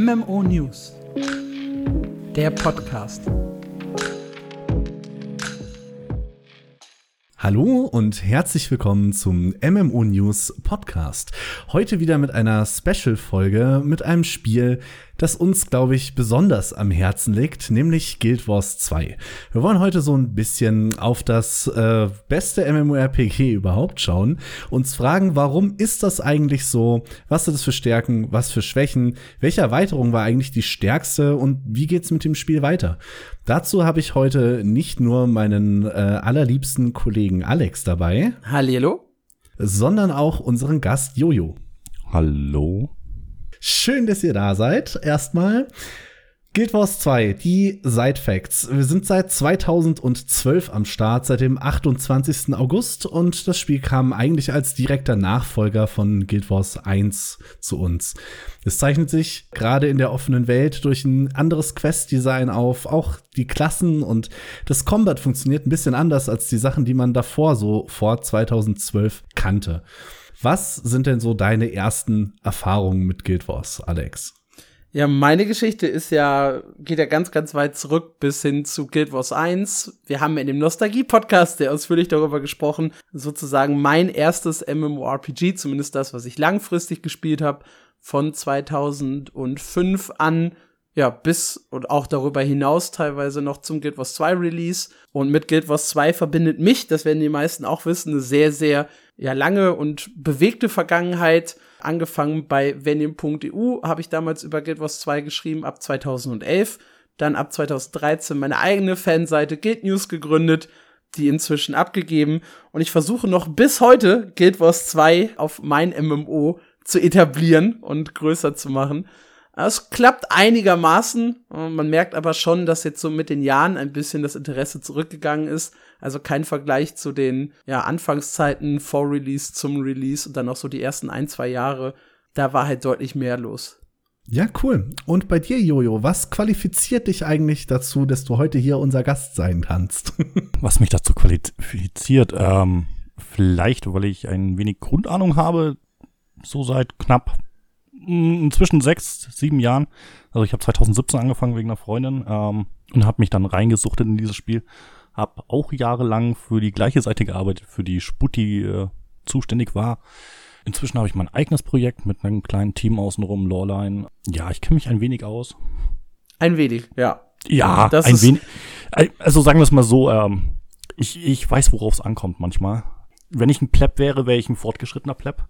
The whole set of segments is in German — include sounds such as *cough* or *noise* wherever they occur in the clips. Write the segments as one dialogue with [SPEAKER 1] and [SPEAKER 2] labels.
[SPEAKER 1] MMO News, der Podcast.
[SPEAKER 2] Hallo und herzlich willkommen zum MMO News Podcast. Heute wieder mit einer Special-Folge mit einem Spiel, das uns, glaube ich, besonders am Herzen liegt, nämlich Guild Wars 2. Wir wollen heute so ein bisschen auf das äh, beste MMORPG überhaupt schauen, uns fragen, warum ist das eigentlich so, was hat es für Stärken, was für Schwächen, welche Erweiterung war eigentlich die stärkste und wie geht's mit dem Spiel weiter? Dazu habe ich heute nicht nur meinen äh, allerliebsten Kollegen Alex dabei.
[SPEAKER 1] Hallo.
[SPEAKER 2] Sondern auch unseren Gast Jojo.
[SPEAKER 3] Hallo.
[SPEAKER 2] Schön, dass ihr da seid. Erstmal. Guild Wars 2, die Side Facts. Wir sind seit 2012 am Start, seit dem 28. August und das Spiel kam eigentlich als direkter Nachfolger von Guild Wars 1 zu uns. Es zeichnet sich gerade in der offenen Welt durch ein anderes Quest-Design auf. Auch die Klassen und das Combat funktioniert ein bisschen anders als die Sachen, die man davor so vor 2012 kannte. Was sind denn so deine ersten Erfahrungen mit Guild Wars, Alex?
[SPEAKER 1] Ja, meine Geschichte ist ja, geht ja ganz, ganz weit zurück bis hin zu Guild Wars 1. Wir haben in dem Nostalgie-Podcast sehr ausführlich darüber gesprochen. Sozusagen mein erstes MMORPG, zumindest das, was ich langfristig gespielt habe, von 2005 an ja, bis und auch darüber hinaus teilweise noch zum Guild Wars 2 Release. Und mit Guild Wars 2 verbindet mich, das werden die meisten auch wissen, eine sehr, sehr ja, lange und bewegte Vergangenheit. Angefangen bei venim.eu habe ich damals über Guild Wars 2 geschrieben, ab 2011. Dann ab 2013 meine eigene Fanseite Guild News gegründet, die inzwischen abgegeben. Und ich versuche noch bis heute Guild Wars 2 auf mein MMO zu etablieren und größer zu machen. Es klappt einigermaßen. Man merkt aber schon, dass jetzt so mit den Jahren ein bisschen das Interesse zurückgegangen ist. Also kein Vergleich zu den ja, Anfangszeiten vor Release zum Release und dann noch so die ersten ein, zwei Jahre. Da war halt deutlich mehr los.
[SPEAKER 2] Ja, cool. Und bei dir, Jojo, was qualifiziert dich eigentlich dazu, dass du heute hier unser Gast sein kannst? *laughs*
[SPEAKER 3] was mich dazu qualifiziert, ähm, vielleicht, weil ich ein wenig Grundahnung habe, so seit knapp inzwischen sechs, sieben Jahren. Also ich habe 2017 angefangen wegen einer Freundin ähm, und habe mich dann reingesuchtet in dieses Spiel. Habe auch jahrelang für die gleiche Seite gearbeitet, für die Sputti äh, zuständig war. Inzwischen habe ich mein eigenes Projekt mit einem kleinen Team außenrum, Lawline. Ja, ich kenne mich ein wenig aus.
[SPEAKER 1] Ein wenig, ja.
[SPEAKER 3] Ja, das ein wenig. Also sagen wir es mal so, ähm, ich, ich weiß, worauf es ankommt manchmal. Wenn ich ein Pleb wäre, wäre ich ein fortgeschrittener Pleb.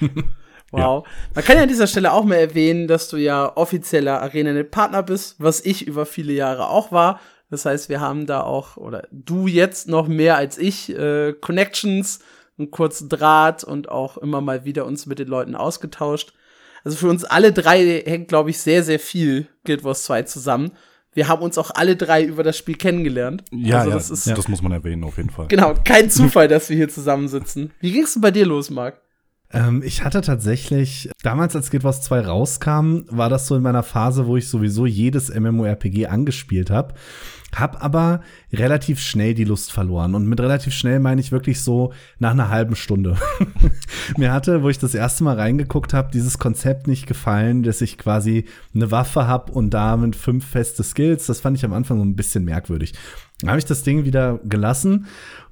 [SPEAKER 3] *laughs*
[SPEAKER 1] Wow. Ja. Man kann ja an dieser Stelle auch mal erwähnen, dass du ja offizieller ArenaNet-Partner bist, was ich über viele Jahre auch war. Das heißt, wir haben da auch, oder du jetzt noch mehr als ich, äh, Connections, einen kurzen Draht und auch immer mal wieder uns mit den Leuten ausgetauscht. Also für uns alle drei hängt, glaube ich, sehr, sehr viel Guild Wars 2 zusammen. Wir haben uns auch alle drei über das Spiel kennengelernt.
[SPEAKER 3] Ja,
[SPEAKER 1] also
[SPEAKER 3] das, ja, ist, das muss man erwähnen, auf jeden Fall.
[SPEAKER 1] Genau, kein Zufall, dass wir hier zusammensitzen. Wie ging es denn bei dir los, Marc?
[SPEAKER 2] Ähm, ich hatte tatsächlich, damals als Guild Wars 2 rauskam, war das so in meiner Phase, wo ich sowieso jedes MMORPG angespielt habe. Hab aber relativ schnell die Lust verloren. Und mit relativ schnell meine ich wirklich so nach einer halben Stunde. *laughs* Mir hatte, wo ich das erste Mal reingeguckt habe, dieses Konzept nicht gefallen, dass ich quasi eine Waffe habe und damit fünf feste Skills. Das fand ich am Anfang so ein bisschen merkwürdig. Dann habe ich das Ding wieder gelassen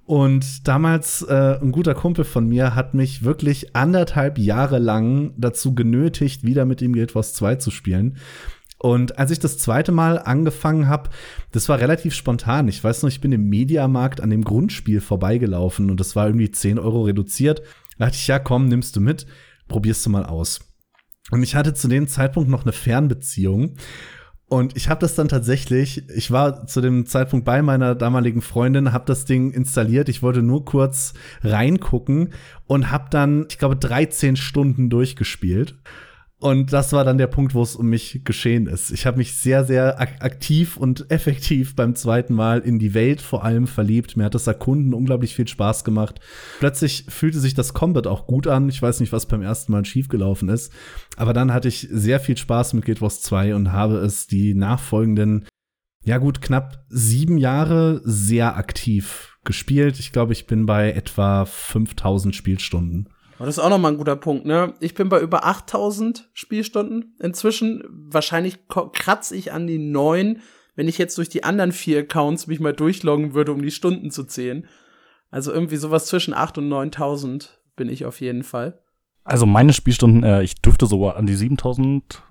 [SPEAKER 2] und damals äh, ein guter Kumpel von mir hat mich wirklich anderthalb Jahre lang dazu genötigt, wieder mit ihm Guild Wars 2 zu spielen. Und als ich das zweite Mal angefangen habe, das war relativ spontan. Ich weiß noch, ich bin im Mediamarkt an dem Grundspiel vorbeigelaufen und das war irgendwie 10 Euro reduziert. Da dachte ich, ja, komm, nimmst du mit, probierst du mal aus. Und ich hatte zu dem Zeitpunkt noch eine Fernbeziehung. Und ich habe das dann tatsächlich, ich war zu dem Zeitpunkt bei meiner damaligen Freundin, habe das Ding installiert. Ich wollte nur kurz reingucken und habe dann, ich glaube, 13 Stunden durchgespielt. Und das war dann der Punkt, wo es um mich geschehen ist. Ich habe mich sehr, sehr ak aktiv und effektiv beim zweiten Mal in die Welt vor allem verliebt. Mir hat das Erkunden unglaublich viel Spaß gemacht. Plötzlich fühlte sich das Combat auch gut an. Ich weiß nicht, was beim ersten Mal schiefgelaufen ist. Aber dann hatte ich sehr viel Spaß mit Guild Wars 2 und habe es die nachfolgenden, ja gut, knapp sieben Jahre sehr aktiv gespielt. Ich glaube, ich bin bei etwa 5000 Spielstunden.
[SPEAKER 1] Aber das ist auch nochmal ein guter Punkt, ne? Ich bin bei über 8000 Spielstunden inzwischen. Wahrscheinlich kratze ich an die neun, wenn ich jetzt durch die anderen vier Accounts mich mal durchloggen würde, um die Stunden zu zählen. Also irgendwie sowas zwischen 8 und 9000 bin ich auf jeden Fall.
[SPEAKER 3] Also meine Spielstunden, äh, ich dürfte sogar an die 7000,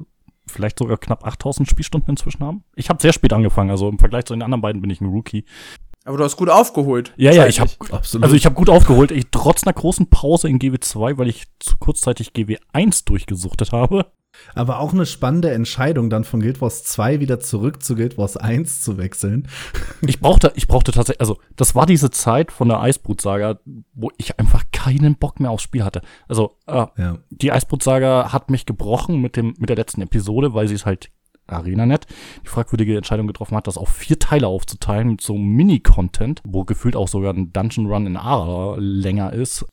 [SPEAKER 3] vielleicht sogar knapp 8000 Spielstunden inzwischen haben. Ich habe sehr spät angefangen, also im Vergleich zu den anderen beiden bin ich ein Rookie.
[SPEAKER 1] Aber du hast gut aufgeholt.
[SPEAKER 3] Ja, ja, ich habe also ich habe gut aufgeholt. Ich trotz einer großen Pause in GW2, weil ich zu kurzzeitig GW1 durchgesuchtet habe.
[SPEAKER 2] Aber auch eine spannende Entscheidung, dann von Guild Wars 2 wieder zurück zu Guild Wars 1 zu wechseln. *laughs*
[SPEAKER 3] Ich brauchte, ich brauchte tatsächlich, also das war diese Zeit von der Eisbrut-Saga, wo ich einfach keinen Bock mehr aufs Spiel hatte. Also äh, ja. die Eisbrut-Saga hat mich gebrochen mit dem mit der letzten Episode, weil sie es halt ArenaNet die fragwürdige Entscheidung getroffen hat, das auf vier Teile aufzuteilen mit so Mini-Content, wo gefühlt auch sogar ein Dungeon Run in Ara länger ist.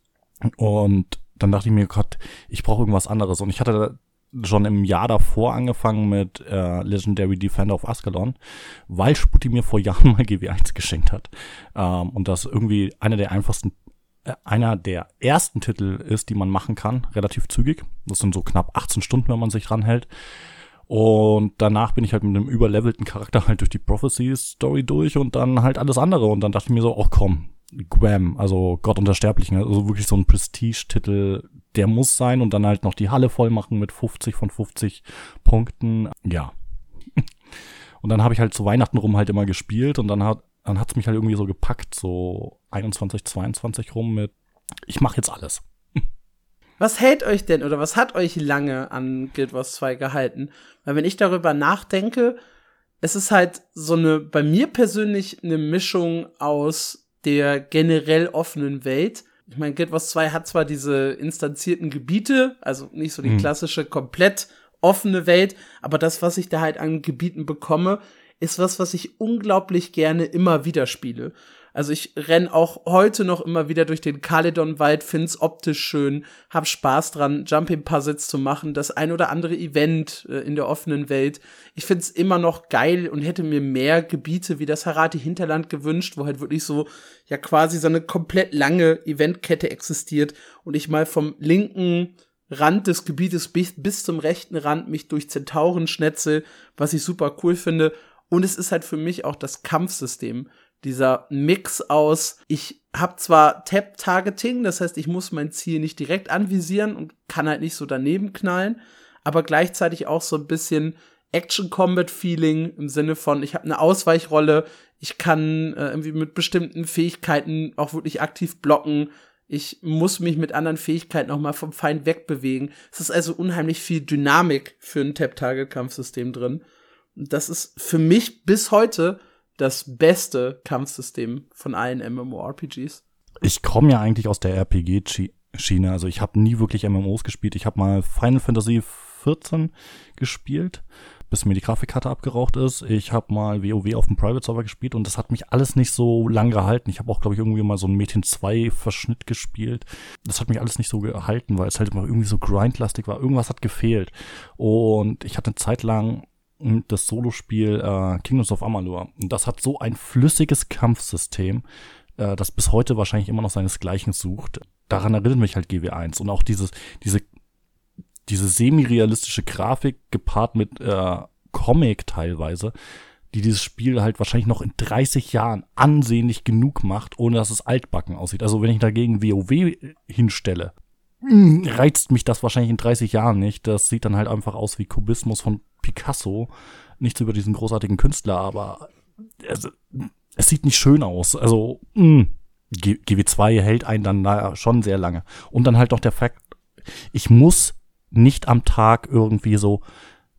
[SPEAKER 3] Und dann dachte ich mir, Gott, ich brauche irgendwas anderes. Und ich hatte schon im Jahr davor angefangen mit äh, Legendary Defender of Ascalon, weil Sputti mir vor Jahren mal *laughs* GW1 geschenkt hat. Ähm, und das irgendwie einer der einfachsten, äh, einer der ersten Titel ist, die man machen kann, relativ zügig. Das sind so knapp 18 Stunden, wenn man sich dran hält. Und danach bin ich halt mit einem überlevelten Charakter halt durch die Prophecy-Story durch und dann halt alles andere. Und dann dachte ich mir so, oh komm, Graham, also Gott unter Sterblichen, also wirklich so ein Prestige-Titel, der muss sein und dann halt noch die Halle voll machen mit 50 von 50 Punkten. Ja. *laughs* Und dann habe ich halt zu Weihnachten rum halt immer gespielt und dann hat dann hat's mich halt irgendwie so gepackt, so 21, 22 rum mit ich mache jetzt alles.
[SPEAKER 1] Was hält euch denn oder was hat euch lange an Guild Wars 2 gehalten? Weil wenn ich darüber nachdenke, es ist halt so eine, bei mir persönlich eine Mischung aus der generell offenen Welt. Ich meine, Guild Wars 2 hat zwar diese instanzierten Gebiete, also nicht so die mhm. klassische komplett offene Welt, aber das, was ich da halt an Gebieten bekomme, ist was, was ich unglaublich gerne immer wieder spiele. Also ich renn auch heute noch immer wieder durch den Caledon-Wald, find's optisch schön, hab Spaß dran, Jumping-Puzzles zu machen, das ein oder andere Event äh, in der offenen Welt. Ich find's immer noch geil und hätte mir mehr Gebiete wie das Harati-Hinterland gewünscht, wo halt wirklich so, ja quasi so eine komplett lange Eventkette existiert und ich mal vom linken Rand des Gebietes bis, bis zum rechten Rand mich durch Zentauren schnetze, was ich super cool finde. Und es ist halt für mich auch das Kampfsystem dieser Mix aus, ich habe zwar Tap-Targeting, das heißt, ich muss mein Ziel nicht direkt anvisieren und kann halt nicht so daneben knallen, aber gleichzeitig auch so ein bisschen Action-Combat-Feeling im Sinne von, ich habe eine Ausweichrolle, ich kann äh, irgendwie mit bestimmten Fähigkeiten auch wirklich aktiv blocken, ich muss mich mit anderen Fähigkeiten auch mal vom Feind wegbewegen. Es ist also unheimlich viel Dynamik für ein Tap-Target-Kampfsystem drin. Das ist für mich bis heute das beste Kampfsystem von allen MMORPGs.
[SPEAKER 3] Ich komme ja eigentlich aus der RPG-Schiene. Also ich habe nie wirklich MMOs gespielt. Ich habe mal Final Fantasy 14 gespielt, bis mir die Grafikkarte abgeraucht ist. Ich habe mal WoW auf dem Private Server gespielt und das hat mich alles nicht so lang gehalten. Ich habe auch, glaube ich, irgendwie mal so ein Metin 2 Verschnitt gespielt. Das hat mich alles nicht so gehalten, weil es halt immer irgendwie so grindlastig war. Irgendwas hat gefehlt. Und ich hatte eine Zeit lang das Solospiel äh, Kingdoms of Amalur. Und das hat so ein flüssiges Kampfsystem, äh, das bis heute wahrscheinlich immer noch seinesgleichen sucht. Daran erinnert mich halt GW1 und auch dieses, diese, diese semi-realistische Grafik gepaart mit äh, Comic teilweise, die dieses Spiel halt wahrscheinlich noch in 30 Jahren ansehnlich genug macht, ohne dass es altbacken aussieht. Also wenn ich dagegen WoW hinstelle, reizt mich das wahrscheinlich in 30 Jahren nicht. Das sieht dann halt einfach aus wie Kubismus von Picasso. Nichts über diesen großartigen Künstler, aber es, es sieht nicht schön aus. Also, mh, GW2 hält einen dann naja, schon sehr lange. Und dann halt noch der Fakt, ich muss nicht am Tag irgendwie so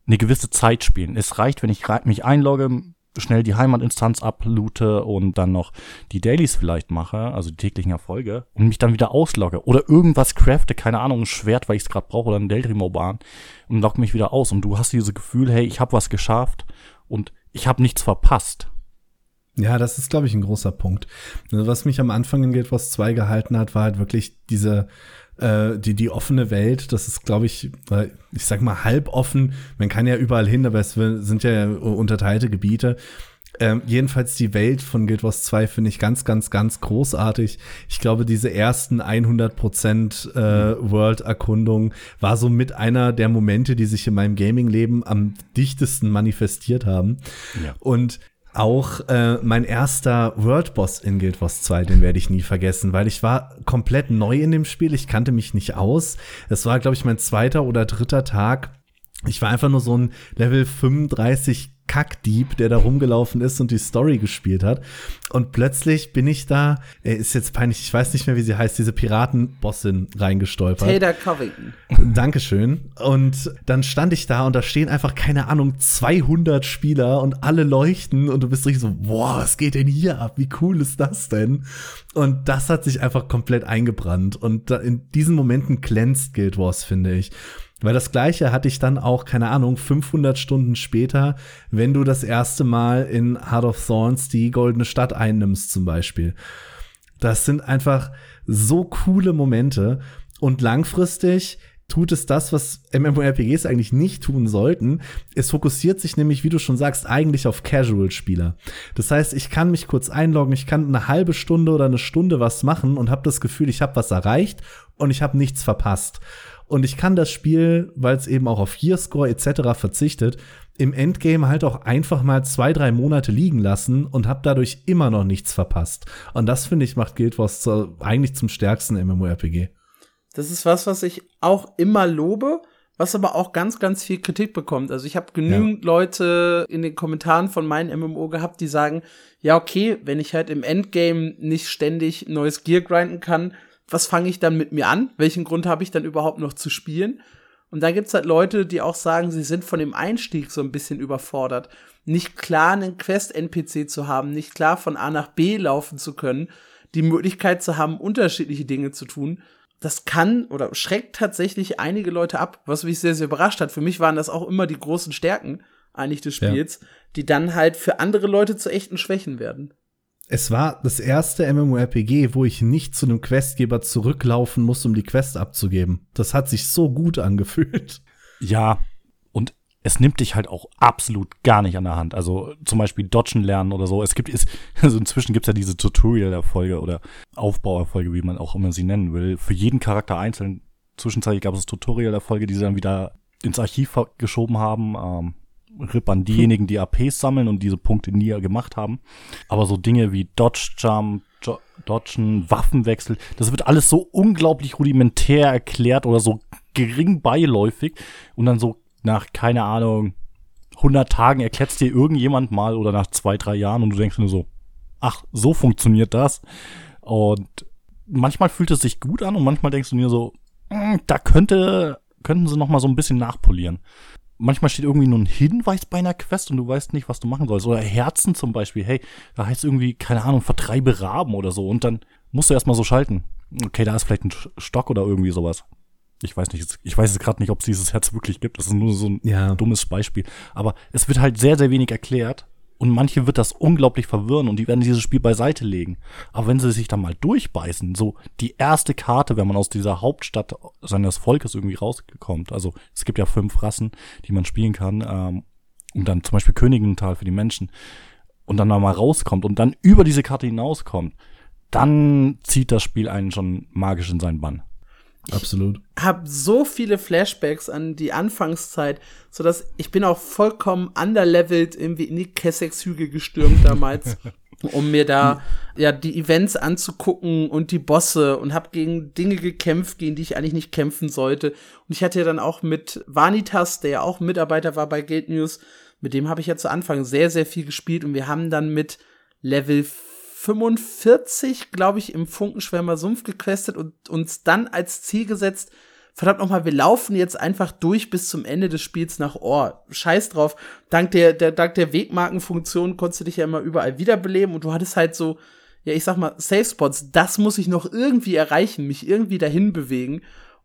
[SPEAKER 3] eine gewisse Zeit spielen. Es reicht, wenn ich mich einlogge, schnell die Heimatinstanz abloote und dann noch die Dailies vielleicht mache, also die täglichen Erfolge, und mich dann wieder auslogge oder irgendwas crafte, keine Ahnung, ein Schwert, weil ich es gerade brauche oder ein Deltrimo-Bahn und logge mich wieder aus und du hast dieses Gefühl, hey, ich habe was geschafft und ich habe nichts verpasst.
[SPEAKER 2] Ja, das ist, glaube ich, ein großer Punkt. Also, was mich am Anfang in Guild Wars 2 gehalten hat, war halt wirklich diese äh, die, die offene Welt, das ist, glaube ich, ich sag mal halb offen. Man kann ja überall hin, aber es sind ja unterteilte Gebiete. Ähm, jedenfalls die Welt von Guild Wars 2 finde ich ganz, ganz, ganz großartig. Ich glaube, diese ersten 100% äh, World-Erkundung war so mit einer der Momente, die sich in meinem Gaming-Leben am dichtesten manifestiert haben. Ja. Und auch äh, mein erster World Boss in Guild Wars 2, den werde ich nie vergessen, weil ich war komplett neu in dem Spiel, ich kannte mich nicht aus. Es war, glaube ich, mein zweiter oder dritter Tag. Ich war einfach nur so ein Level 35 Kackdieb, der da rumgelaufen ist und die Story gespielt hat. Und plötzlich bin ich da, er ist jetzt peinlich, ich weiß nicht mehr, wie sie heißt, diese Piratenbossin reingestolpert.
[SPEAKER 1] Taylor Covington. *laughs*
[SPEAKER 2] Dankeschön. Und dann stand ich da und da stehen einfach, keine Ahnung, 200 Spieler und alle leuchten und du bist richtig so, boah, was geht denn hier ab? Wie cool ist das denn? Und das hat sich einfach komplett eingebrannt. Und in diesen Momenten glänzt Guild Wars, finde ich. Weil das gleiche hatte ich dann auch, keine Ahnung, 500 Stunden später, wenn du das erste Mal in Heart of Thorns die goldene Stadt einnimmst zum Beispiel. Das sind einfach so coole Momente und langfristig tut es das, was MMORPGs eigentlich nicht tun sollten. Es fokussiert sich nämlich, wie du schon sagst, eigentlich auf Casual-Spieler. Das heißt, ich kann mich kurz einloggen, ich kann eine halbe Stunde oder eine Stunde was machen und habe das Gefühl, ich habe was erreicht und ich habe nichts verpasst. Und ich kann das Spiel, weil es eben auch auf Gearscore etc. verzichtet, im Endgame halt auch einfach mal zwei, drei Monate liegen lassen und habe dadurch immer noch nichts verpasst. Und das, finde ich, macht Guild Wars zu, eigentlich zum stärksten MMORPG.
[SPEAKER 1] Das ist was, was ich auch immer lobe, was aber auch ganz, ganz viel Kritik bekommt. Also ich habe genügend ja. Leute in den Kommentaren von meinen MMO gehabt, die sagen, ja, okay, wenn ich halt im Endgame nicht ständig neues Gear grinden kann, was fange ich dann mit mir an? Welchen Grund habe ich dann überhaupt noch zu spielen? Und da gibt's halt Leute, die auch sagen, sie sind von dem Einstieg so ein bisschen überfordert. Nicht klar einen Quest-NPC zu haben, nicht klar von A nach B laufen zu können, die Möglichkeit zu haben, unterschiedliche Dinge zu tun. Das kann oder schreckt tatsächlich einige Leute ab, was mich sehr, sehr überrascht hat. Für mich waren das auch immer die großen Stärken eigentlich des Spiels, ja. die dann halt für andere Leute zu echten Schwächen werden
[SPEAKER 2] es war das erste MMORPG, wo ich nicht zu einem Questgeber zurücklaufen muss, um die Quest abzugeben. Das hat sich so gut angefühlt.
[SPEAKER 3] Ja, es nimmt dich halt auch absolut gar nicht an der Hand. Also zum Beispiel Dodgen lernen oder so. Es gibt, ist, *laughs* also inzwischen gibt's ja diese Tutorial-Erfolge oder Aufbauerfolge, wie man auch immer sie nennen will. Für jeden Charakter einzeln. Zwischenzeitlich gab es Tutorial-Erfolge, die sie dann wieder ins Archiv geschoben haben. Ähm, RIP an diejenigen, die APs sammeln und diese Punkte nie gemacht haben. Aber so Dinge wie Dodge Jump, Dodgen, Waffenwechsel, das wird alles so unglaublich rudimentär erklärt oder so gering beiläufig und dann so nach, keine Ahnung, 100 Tagen erklärt dir irgendjemand mal oder nach zwei, drei Jahren und du denkst nur so, ach, so funktioniert das. Und manchmal fühlt es sich gut an und manchmal denkst du dir so, hm, da könnte, könnten sie noch mal so ein bisschen nachpolieren manchmal steht irgendwie nur ein Hinweis bei einer Quest und du weißt nicht, was du machen sollst. Oder Herzen zum Beispiel. Hey, da heißt irgendwie, keine Ahnung, vertreibe Raben oder so. Und dann musst du erstmal so schalten. Okay, da ist vielleicht ein Stock oder irgendwie sowas. Ich weiß nicht, ich weiß jetzt gerade nicht, ob es dieses Herz wirklich gibt. Das ist nur so ein ja. dummes Beispiel. Aber es wird halt sehr, sehr wenig erklärt. Und manche wird das unglaublich verwirren und die werden dieses Spiel beiseite legen. Aber wenn sie sich dann mal durchbeißen, so die erste Karte, wenn man aus dieser Hauptstadt seines Volkes irgendwie rauskommt, also es gibt ja fünf Rassen, die man spielen kann, ähm, und dann zum Beispiel Königenthal für die Menschen, und dann mal rauskommt und dann über diese Karte hinauskommt, dann zieht das Spiel einen schon magisch in seinen Bann.
[SPEAKER 2] Absolut.
[SPEAKER 1] Ich habe so viele Flashbacks an die Anfangszeit, so dass ich bin auch vollkommen underlevelt irgendwie in die Kessex-Hügel gestürmt damals, *laughs* um mir da ja die Events anzugucken und die Bosse und habe gegen Dinge gekämpft, gegen die ich eigentlich nicht kämpfen sollte. Und ich hatte ja dann auch mit Vanitas, der ja auch Mitarbeiter war bei Guild News, mit dem habe ich ja zu Anfang sehr sehr viel gespielt und wir haben dann mit Level 45, glaube ich, im Funkenschwärmer Sumpf gequestet und uns dann als Ziel gesetzt, verdammt nochmal, wir laufen jetzt einfach durch bis zum Ende des Spiels nach Ohr. Scheiß drauf. Dank der, der, dank der Wegmarkenfunktion konntest du dich ja immer überall wiederbeleben und du hattest halt so, ja, ich sag mal, Safe Spots. Das muss ich noch irgendwie erreichen, mich irgendwie dahin bewegen.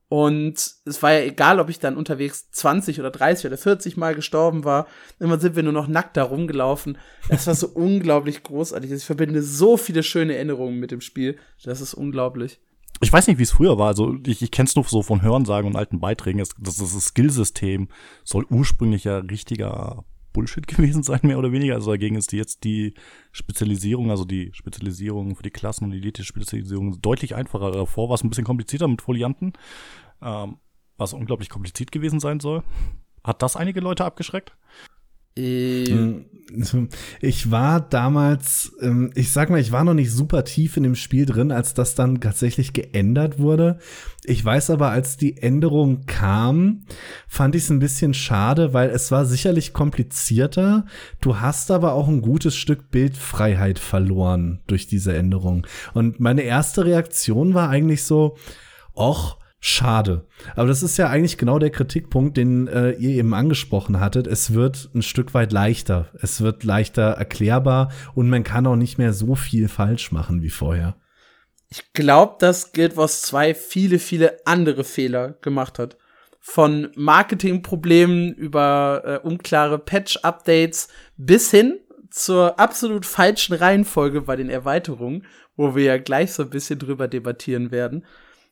[SPEAKER 1] Und es war ja egal, ob ich dann unterwegs 20 oder 30 oder 40 Mal gestorben war. Immer sind wir nur noch nackt da rumgelaufen. Das war so *laughs* unglaublich großartig. Ich verbinde so viele schöne Erinnerungen mit dem Spiel. Das ist unglaublich.
[SPEAKER 3] Ich weiß nicht, wie es früher war. Also ich, ich kenne es nur so von Hörensagen und alten Beiträgen. Das, das, das Skillsystem soll ursprünglich ja richtiger Bullshit *laughs* gewesen sein, mehr oder weniger. Also dagegen ist jetzt die Spezialisierung, also die Spezialisierung für die Klassen und die Elite-Spezialisierung deutlich einfacher. Davor war es ein bisschen komplizierter mit Folianten, ähm, was unglaublich kompliziert gewesen sein soll. Hat das einige Leute abgeschreckt?
[SPEAKER 2] Äh, ich war damals, ähm, ich sag mal, ich war noch nicht super tief in dem Spiel drin, als das dann tatsächlich geändert wurde. Ich weiß aber, als die Änderung kam, fand ich es ein bisschen schade, weil es war sicherlich komplizierter. Du hast aber auch ein gutes Stück Bildfreiheit verloren durch diese Änderung. Und meine erste Reaktion war eigentlich so, och, Schade. Aber das ist ja eigentlich genau der Kritikpunkt, den äh, ihr eben angesprochen hattet. Es wird ein Stück weit leichter. Es wird leichter erklärbar und man kann auch nicht mehr so viel falsch machen wie vorher.
[SPEAKER 1] Ich glaube, dass Guild Wars 2 viele, viele andere Fehler gemacht hat. Von Marketingproblemen über äh, unklare Patch-Updates bis hin zur absolut falschen Reihenfolge bei den Erweiterungen, wo wir ja gleich so ein bisschen drüber debattieren werden.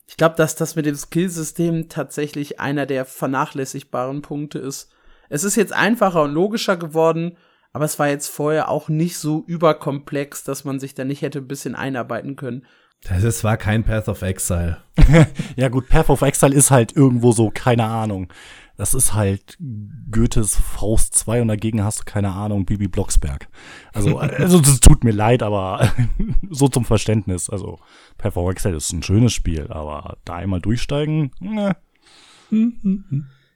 [SPEAKER 1] Ich glaube, dass das mit dem Skillsystem tatsächlich einer der vernachlässigbaren Punkte ist. Es ist jetzt einfacher und logischer geworden, aber es war jetzt vorher auch nicht so überkomplex, dass man sich da nicht hätte ein bisschen einarbeiten können.
[SPEAKER 2] Das war kein Path of Exile. *laughs*
[SPEAKER 3] ja gut, Path of Exile ist halt irgendwo so, keine Ahnung das ist halt Goethes Faust 2 und dagegen hast du keine Ahnung, Bibi Blocksberg. Also, *laughs* also das tut mir leid, aber *laughs* so zum Verständnis. Also, Performance Excel ist ein schönes Spiel, aber da einmal durchsteigen, ne.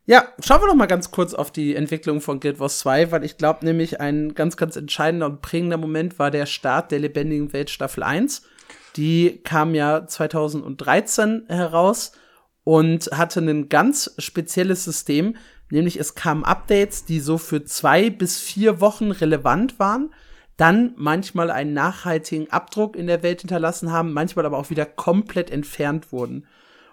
[SPEAKER 1] Ja, schauen wir noch mal ganz kurz auf die Entwicklung von Guild Wars 2, weil ich glaube nämlich ein ganz, ganz entscheidender und prägender Moment war der Start der lebendigen Welt Staffel 1. Die kam ja 2013 heraus und hatte ein ganz spezielles System, nämlich es kamen Updates, die so für zwei bis vier Wochen relevant waren, dann manchmal einen nachhaltigen Abdruck in der Welt hinterlassen haben, manchmal aber auch wieder komplett entfernt wurden.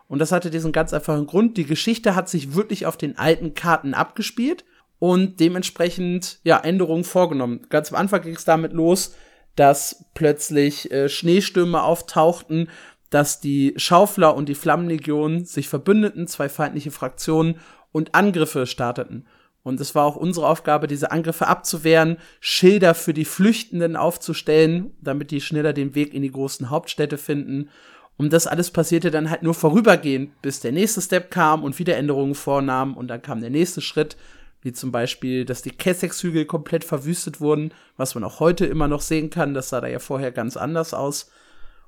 [SPEAKER 1] Und das hatte diesen ganz einfachen Grund. Die Geschichte hat sich wirklich auf den alten Karten abgespielt und dementsprechend ja Änderungen vorgenommen. Ganz am Anfang ging es damit los, dass plötzlich äh, Schneestürme auftauchten, dass die Schaufler und die Flammenlegion sich verbündeten, zwei feindliche Fraktionen und Angriffe starteten. Und es war auch unsere Aufgabe, diese Angriffe abzuwehren, Schilder für die Flüchtenden aufzustellen, damit die schneller den Weg in die großen Hauptstädte finden. Und das alles passierte dann halt nur vorübergehend, bis der nächste Step kam und wieder Änderungen vornahm. Und dann kam der nächste Schritt, wie zum Beispiel, dass die Kessex-Hügel komplett verwüstet wurden, was man auch heute immer noch sehen kann. Das sah da ja vorher ganz anders aus.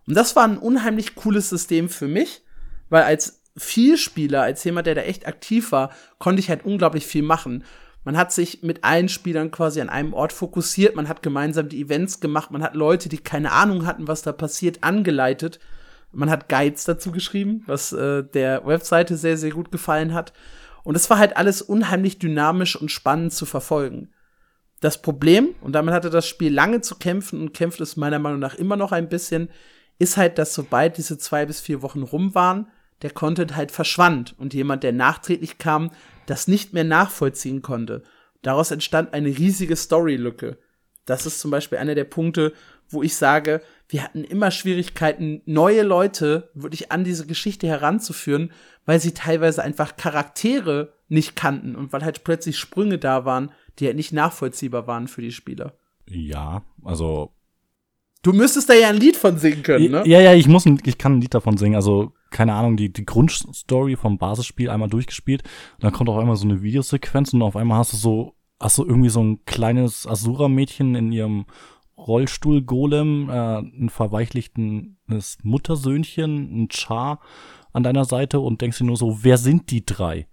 [SPEAKER 1] Und das war ein unheimlich cooles System für mich, weil als Vielspieler, als jemand, der da echt aktiv war, konnte ich halt unglaublich viel machen. Man hat sich mit allen Spielern quasi an einem Ort fokussiert, man hat gemeinsam die Events gemacht, man hat Leute, die keine Ahnung hatten, was da passiert, angeleitet. Man hat Guides dazu geschrieben, was äh, der Webseite sehr, sehr gut gefallen hat. Und es war halt alles unheimlich dynamisch und spannend zu verfolgen. Das Problem, und damit hatte das Spiel lange zu kämpfen und kämpft es meiner Meinung nach immer noch ein bisschen, ist halt, dass sobald diese zwei bis vier Wochen rum waren, der Content halt verschwand und jemand, der nachträglich kam, das nicht mehr nachvollziehen konnte. Daraus entstand eine riesige Storylücke. Das ist zum Beispiel einer der Punkte, wo ich sage, wir hatten immer Schwierigkeiten, neue Leute wirklich an diese Geschichte heranzuführen, weil sie teilweise einfach Charaktere nicht kannten und weil halt plötzlich Sprünge da waren, die halt nicht nachvollziehbar waren für die Spieler.
[SPEAKER 3] Ja, also
[SPEAKER 1] Du müsstest da ja ein Lied von singen können, ne?
[SPEAKER 3] Ja, ja, ich muss, ein, ich kann ein Lied davon singen. Also, keine Ahnung, die, die Grundstory vom Basisspiel einmal durchgespielt. Und dann kommt auf einmal so eine Videosequenz und auf einmal hast du so, hast du irgendwie so ein kleines Asura-Mädchen in ihrem Rollstuhl-Golem, äh, ein verweichlichtes Muttersöhnchen, ein Char an deiner Seite und denkst dir nur so, wer sind die drei?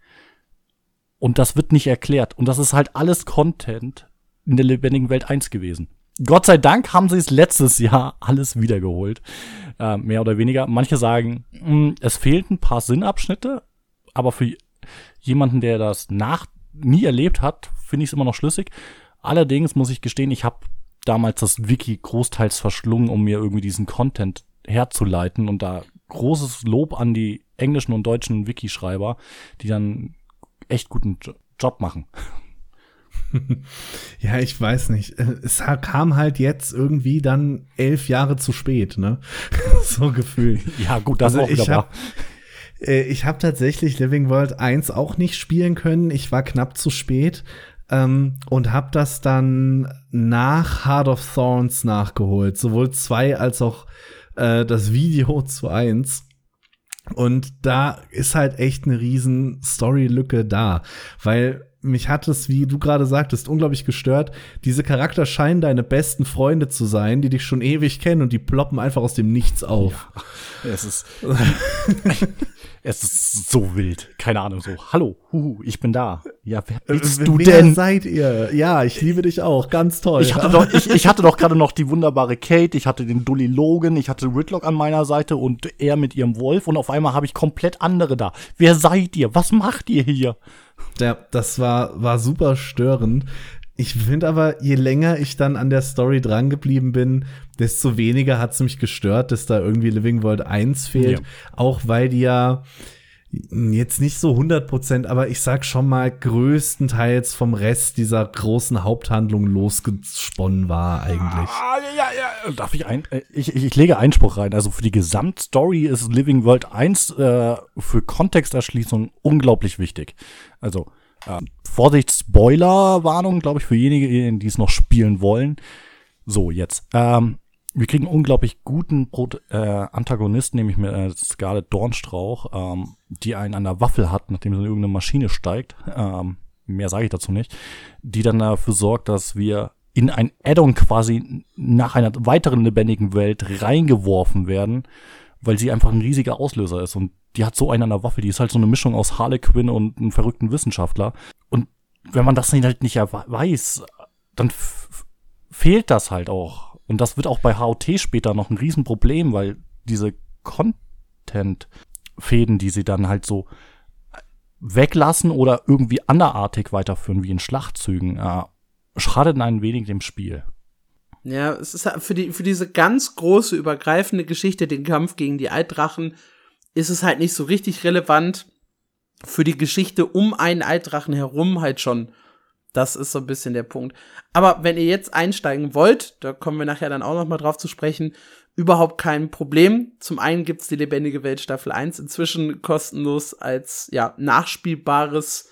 [SPEAKER 3] Und das wird nicht erklärt. Und das ist halt alles Content in der lebendigen Welt 1 gewesen. Gott sei Dank haben sie es letztes Jahr alles wiedergeholt. Äh, mehr oder weniger. Manche sagen, mh, hm, es fehlten ein paar Sinnabschnitte, aber für jemanden, der das nach nie erlebt hat, finde ich es immer noch schlüssig. Allerdings muss ich gestehen, ich habe damals das Wiki großteils verschlungen, um mir irgendwie diesen Content herzuleiten und da großes Lob an die englischen und deutschen Wiki-Schreiber, die dann echt guten Job machen. *laughs*
[SPEAKER 2] ja, ich weiß nicht. Äh, es kam halt jetzt irgendwie dann elf Jahre zu spät, ne? *laughs* so gefühlt.
[SPEAKER 3] Ja, gut, das also auch wieder
[SPEAKER 2] hab, äh, Ich habe tatsächlich Living World 1 auch nicht spielen können. Ich war knapp zu spät. ähm, und habe das dann nach Heart of Thorns nachgeholt, sowohl zwei als auch äh, das Video *laughs* zu eins. Und da ist halt echt eine riesen Story-Lücke da, weil mich hat es, wie du gerade sagtest, unglaublich gestört. Diese Charakter scheinen deine besten Freunde zu sein, die dich schon ewig kennen und die ploppen einfach aus dem Nichts auf.
[SPEAKER 3] Ja, es ist *laughs* es ist so wild. Keine Ahnung, so, hallo, huhu, ich bin da. Ja, wer bist
[SPEAKER 2] Äh,
[SPEAKER 3] du
[SPEAKER 2] wer
[SPEAKER 3] denn?
[SPEAKER 2] seid ihr? Ja, ich liebe dich auch. Ganz toll.
[SPEAKER 3] Ich hatte doch, ich, ich hatte doch gerade noch die wunderbare Kate, ich hatte den Dully Logan, ich hatte Whitlock an meiner Seite und er mit ihrem Wolf und auf einmal habe ich komplett andere da. Wer seid ihr? Was macht ihr hier?
[SPEAKER 2] Ja, das war, war super störend. Ich finde aber, je länger ich dann an der Story dran geblieben bin, desto weniger hat es mich gestört, dass da irgendwie Living World 1 fehlt.
[SPEAKER 3] Ja.
[SPEAKER 2] Auch weil die ja jetzt nicht so 100 Prozent, aber ich sag schon mal größtenteils vom Rest dieser großen Haupthandlung losgesponnen war eigentlich.
[SPEAKER 3] Ah, ja, ja. Darf ich ein, äh, ich, ich, lege Einspruch rein. Also für die Gesamtstory ist Living World 1 äh, für Kontexterschließung unglaublich wichtig. Also ähm, Vorsicht, Spoiler-Warnung, glaube ich, für diejenigen, die es noch spielen wollen. So, jetzt. Ähm, wir kriegen unglaublich guten Pro äh, Antagonisten, nämlich mit äh, Scarlett Dornstrauch, ähm, die einen an der Waffel hat, nachdem sie in irgendeine Maschine steigt. Ähm, mehr sage ich dazu nicht. Die dann dafür sorgt, dass wir in ein Add-on quasi nach einer weiteren lebendigen Welt reingeworfen werden, weil sie einfach ein riesiger Auslöser ist. Und die hat so einen an der Waffel, die ist halt so eine Mischung aus Harlequin und einem verrückten Wissenschaftler. Und wenn man das halt nicht weiß, dann fehlt das halt auch. Und das wird auch bei HOT später noch ein Riesenproblem, weil diese Content-Fäden, die sie dann halt so weglassen oder irgendwie anderartig weiterführen, wie in Schlachtzügen, äh, schadet ein wenig dem Spiel.
[SPEAKER 1] Ja, es ist halt für die, für diese ganz große, übergreifende Geschichte, den Kampf gegen die Altdrachen, ist es halt nicht so richtig relevant. Für die Geschichte um einen Altdrachen herum halt schon. Das ist so ein bisschen der Punkt. Aber wenn ihr jetzt einsteigen wollt, da kommen wir nachher dann auch noch mal drauf zu sprechen, überhaupt kein Problem. Zum einen gibt's die Lebendige Welt Staffel 1 inzwischen kostenlos als ja nachspielbares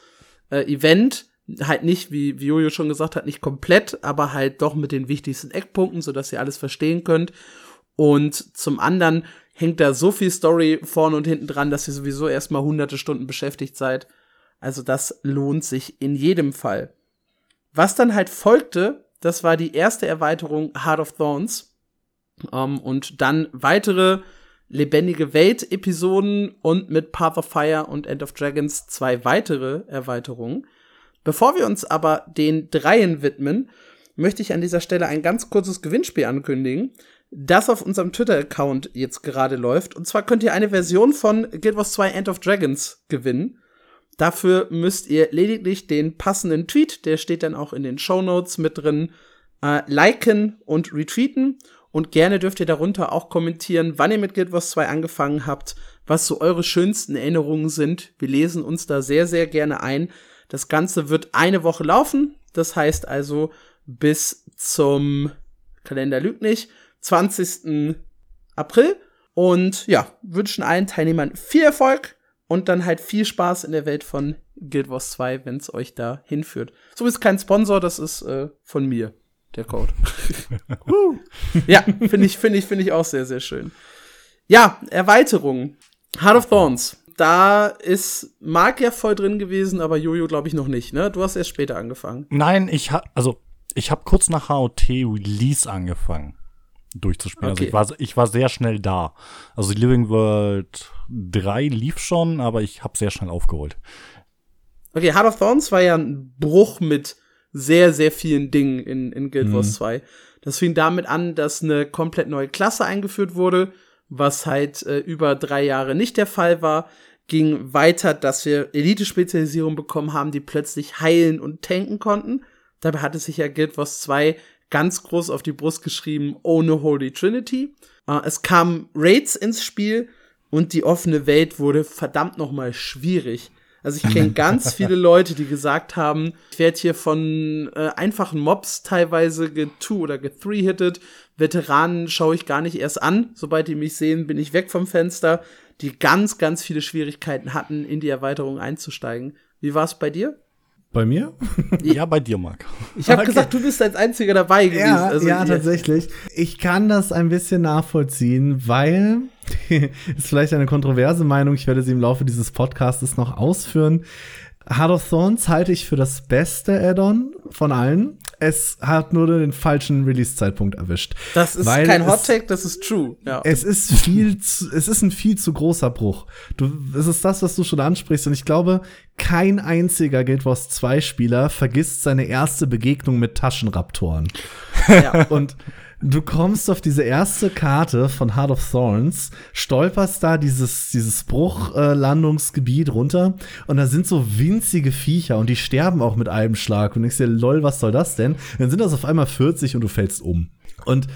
[SPEAKER 1] äh, Event. Halt nicht, wie, wie Jojo schon gesagt hat, nicht komplett, aber halt doch mit den wichtigsten Eckpunkten, sodass ihr alles verstehen könnt. Und zum anderen hängt da so viel Story vorne und hinten dran, dass ihr sowieso erstmal hunderte Stunden beschäftigt seid. Also das lohnt sich in jedem Fall. Was dann halt folgte, das war die erste Erweiterung Heart of Thorns. Ähm, und dann weitere lebendige Welt-Episoden und mit Path of Fire und End of Dragons zwei weitere Erweiterungen. Bevor wir uns aber den Dreien widmen, möchte ich an dieser Stelle ein ganz kurzes Gewinnspiel ankündigen, das auf unserem Twitter-Account jetzt gerade läuft. Und zwar könnt ihr eine Version von Guild Wars 2 End of Dragons gewinnen. Dafür müsst ihr lediglich den passenden Tweet, der steht dann auch in den Show Notes mit drin, äh, liken und retweeten. Und gerne dürft ihr darunter auch kommentieren, wann ihr mit Guild Wars 2 angefangen habt, was so eure schönsten Erinnerungen sind. Wir lesen uns da sehr, sehr gerne ein. Das Ganze wird eine Woche laufen. Das heißt also bis zum Kalender lügt nicht, 20. April. Und ja, wünschen allen Teilnehmern viel Erfolg und dann halt viel Spaß in der Welt von Guild Wars 2, wenn es euch da hinführt. So ist kein Sponsor, das ist äh, von mir, der Code. *laughs* Ja, finde ich, finde ich, finde ich auch sehr, sehr schön. Ja, Erweiterung. Heart of Thorns. Da ist Mark ja voll drin gewesen, aber Jojo glaube ich noch nicht, ne? Du hast erst später angefangen.
[SPEAKER 3] Nein, ich hab, also ich habe kurz nach HOT Release angefangen durchzuspielen.
[SPEAKER 1] Okay.
[SPEAKER 3] Also ich war, ich war sehr schnell da. Also die Living World 3 lief schon, aber ich habe sehr schnell aufgeholt.
[SPEAKER 1] Okay, Heart of Thorns war ja ein Bruch mit sehr, sehr vielen Dingen in, in Guild Wars 2. Das fing damit an, dass eine komplett neue Klasse eingeführt wurde, was halt äh, über drei Jahre nicht der Fall war. Ging weiter, dass wir Elite-Spezialisierung bekommen haben, die plötzlich heilen und tanken konnten. Dabei hatte sich ja Guild Wars 2 ganz groß auf die Brust geschrieben, ohne Holy Trinity. Äh, es kamen Raids ins Spiel und die offene Welt wurde verdammt noch mal schwierig. Also ich kenne *laughs* ganz viele Leute, die gesagt haben, ich werde hier von äh, einfachen Mobs teilweise get-two- oder get-three-hitted. Veteranen schaue ich gar nicht erst an. Sobald die mich sehen, bin ich weg vom Fenster. Die ganz, ganz viele Schwierigkeiten hatten, in die Erweiterung einzusteigen. Wie war es bei dir?
[SPEAKER 2] Bei mir?
[SPEAKER 3] Ja, bei dir, Marc.
[SPEAKER 1] Ich habe
[SPEAKER 2] Okay.
[SPEAKER 1] gesagt, du bist als einziger dabei gewesen.
[SPEAKER 2] Ja,
[SPEAKER 1] also,
[SPEAKER 2] ja, tatsächlich. Ich kann das ein bisschen nachvollziehen, weil *laughs* ist vielleicht eine kontroverse Meinung. Ich werde sie im Laufe dieses Podcasts noch ausführen. Heart of Thorns halte ich für das beste Add-on von allen. Es hat nur den falschen Release-Zeitpunkt erwischt.
[SPEAKER 1] Das ist
[SPEAKER 2] Weil
[SPEAKER 1] kein Hot Take, das ist true. Ja.
[SPEAKER 2] Es ist viel, zu, es ist ein viel zu großer Bruch. Du, es ist das, was du schon ansprichst. Und ich glaube, kein einziger Guild Wars 2 Spieler vergisst seine erste Begegnung mit Taschenraptoren.
[SPEAKER 1] ja. *laughs*
[SPEAKER 2] Und du kommst auf diese erste Karte von Heart of Thorns, stolperst da dieses, dieses Bruchlandungsgebiet runter und da sind so winzige Viecher und die sterben auch mit einem Schlag. Und ich dir, lol, was soll das denn? Dann sind das auf einmal 40 und du fällst um. Und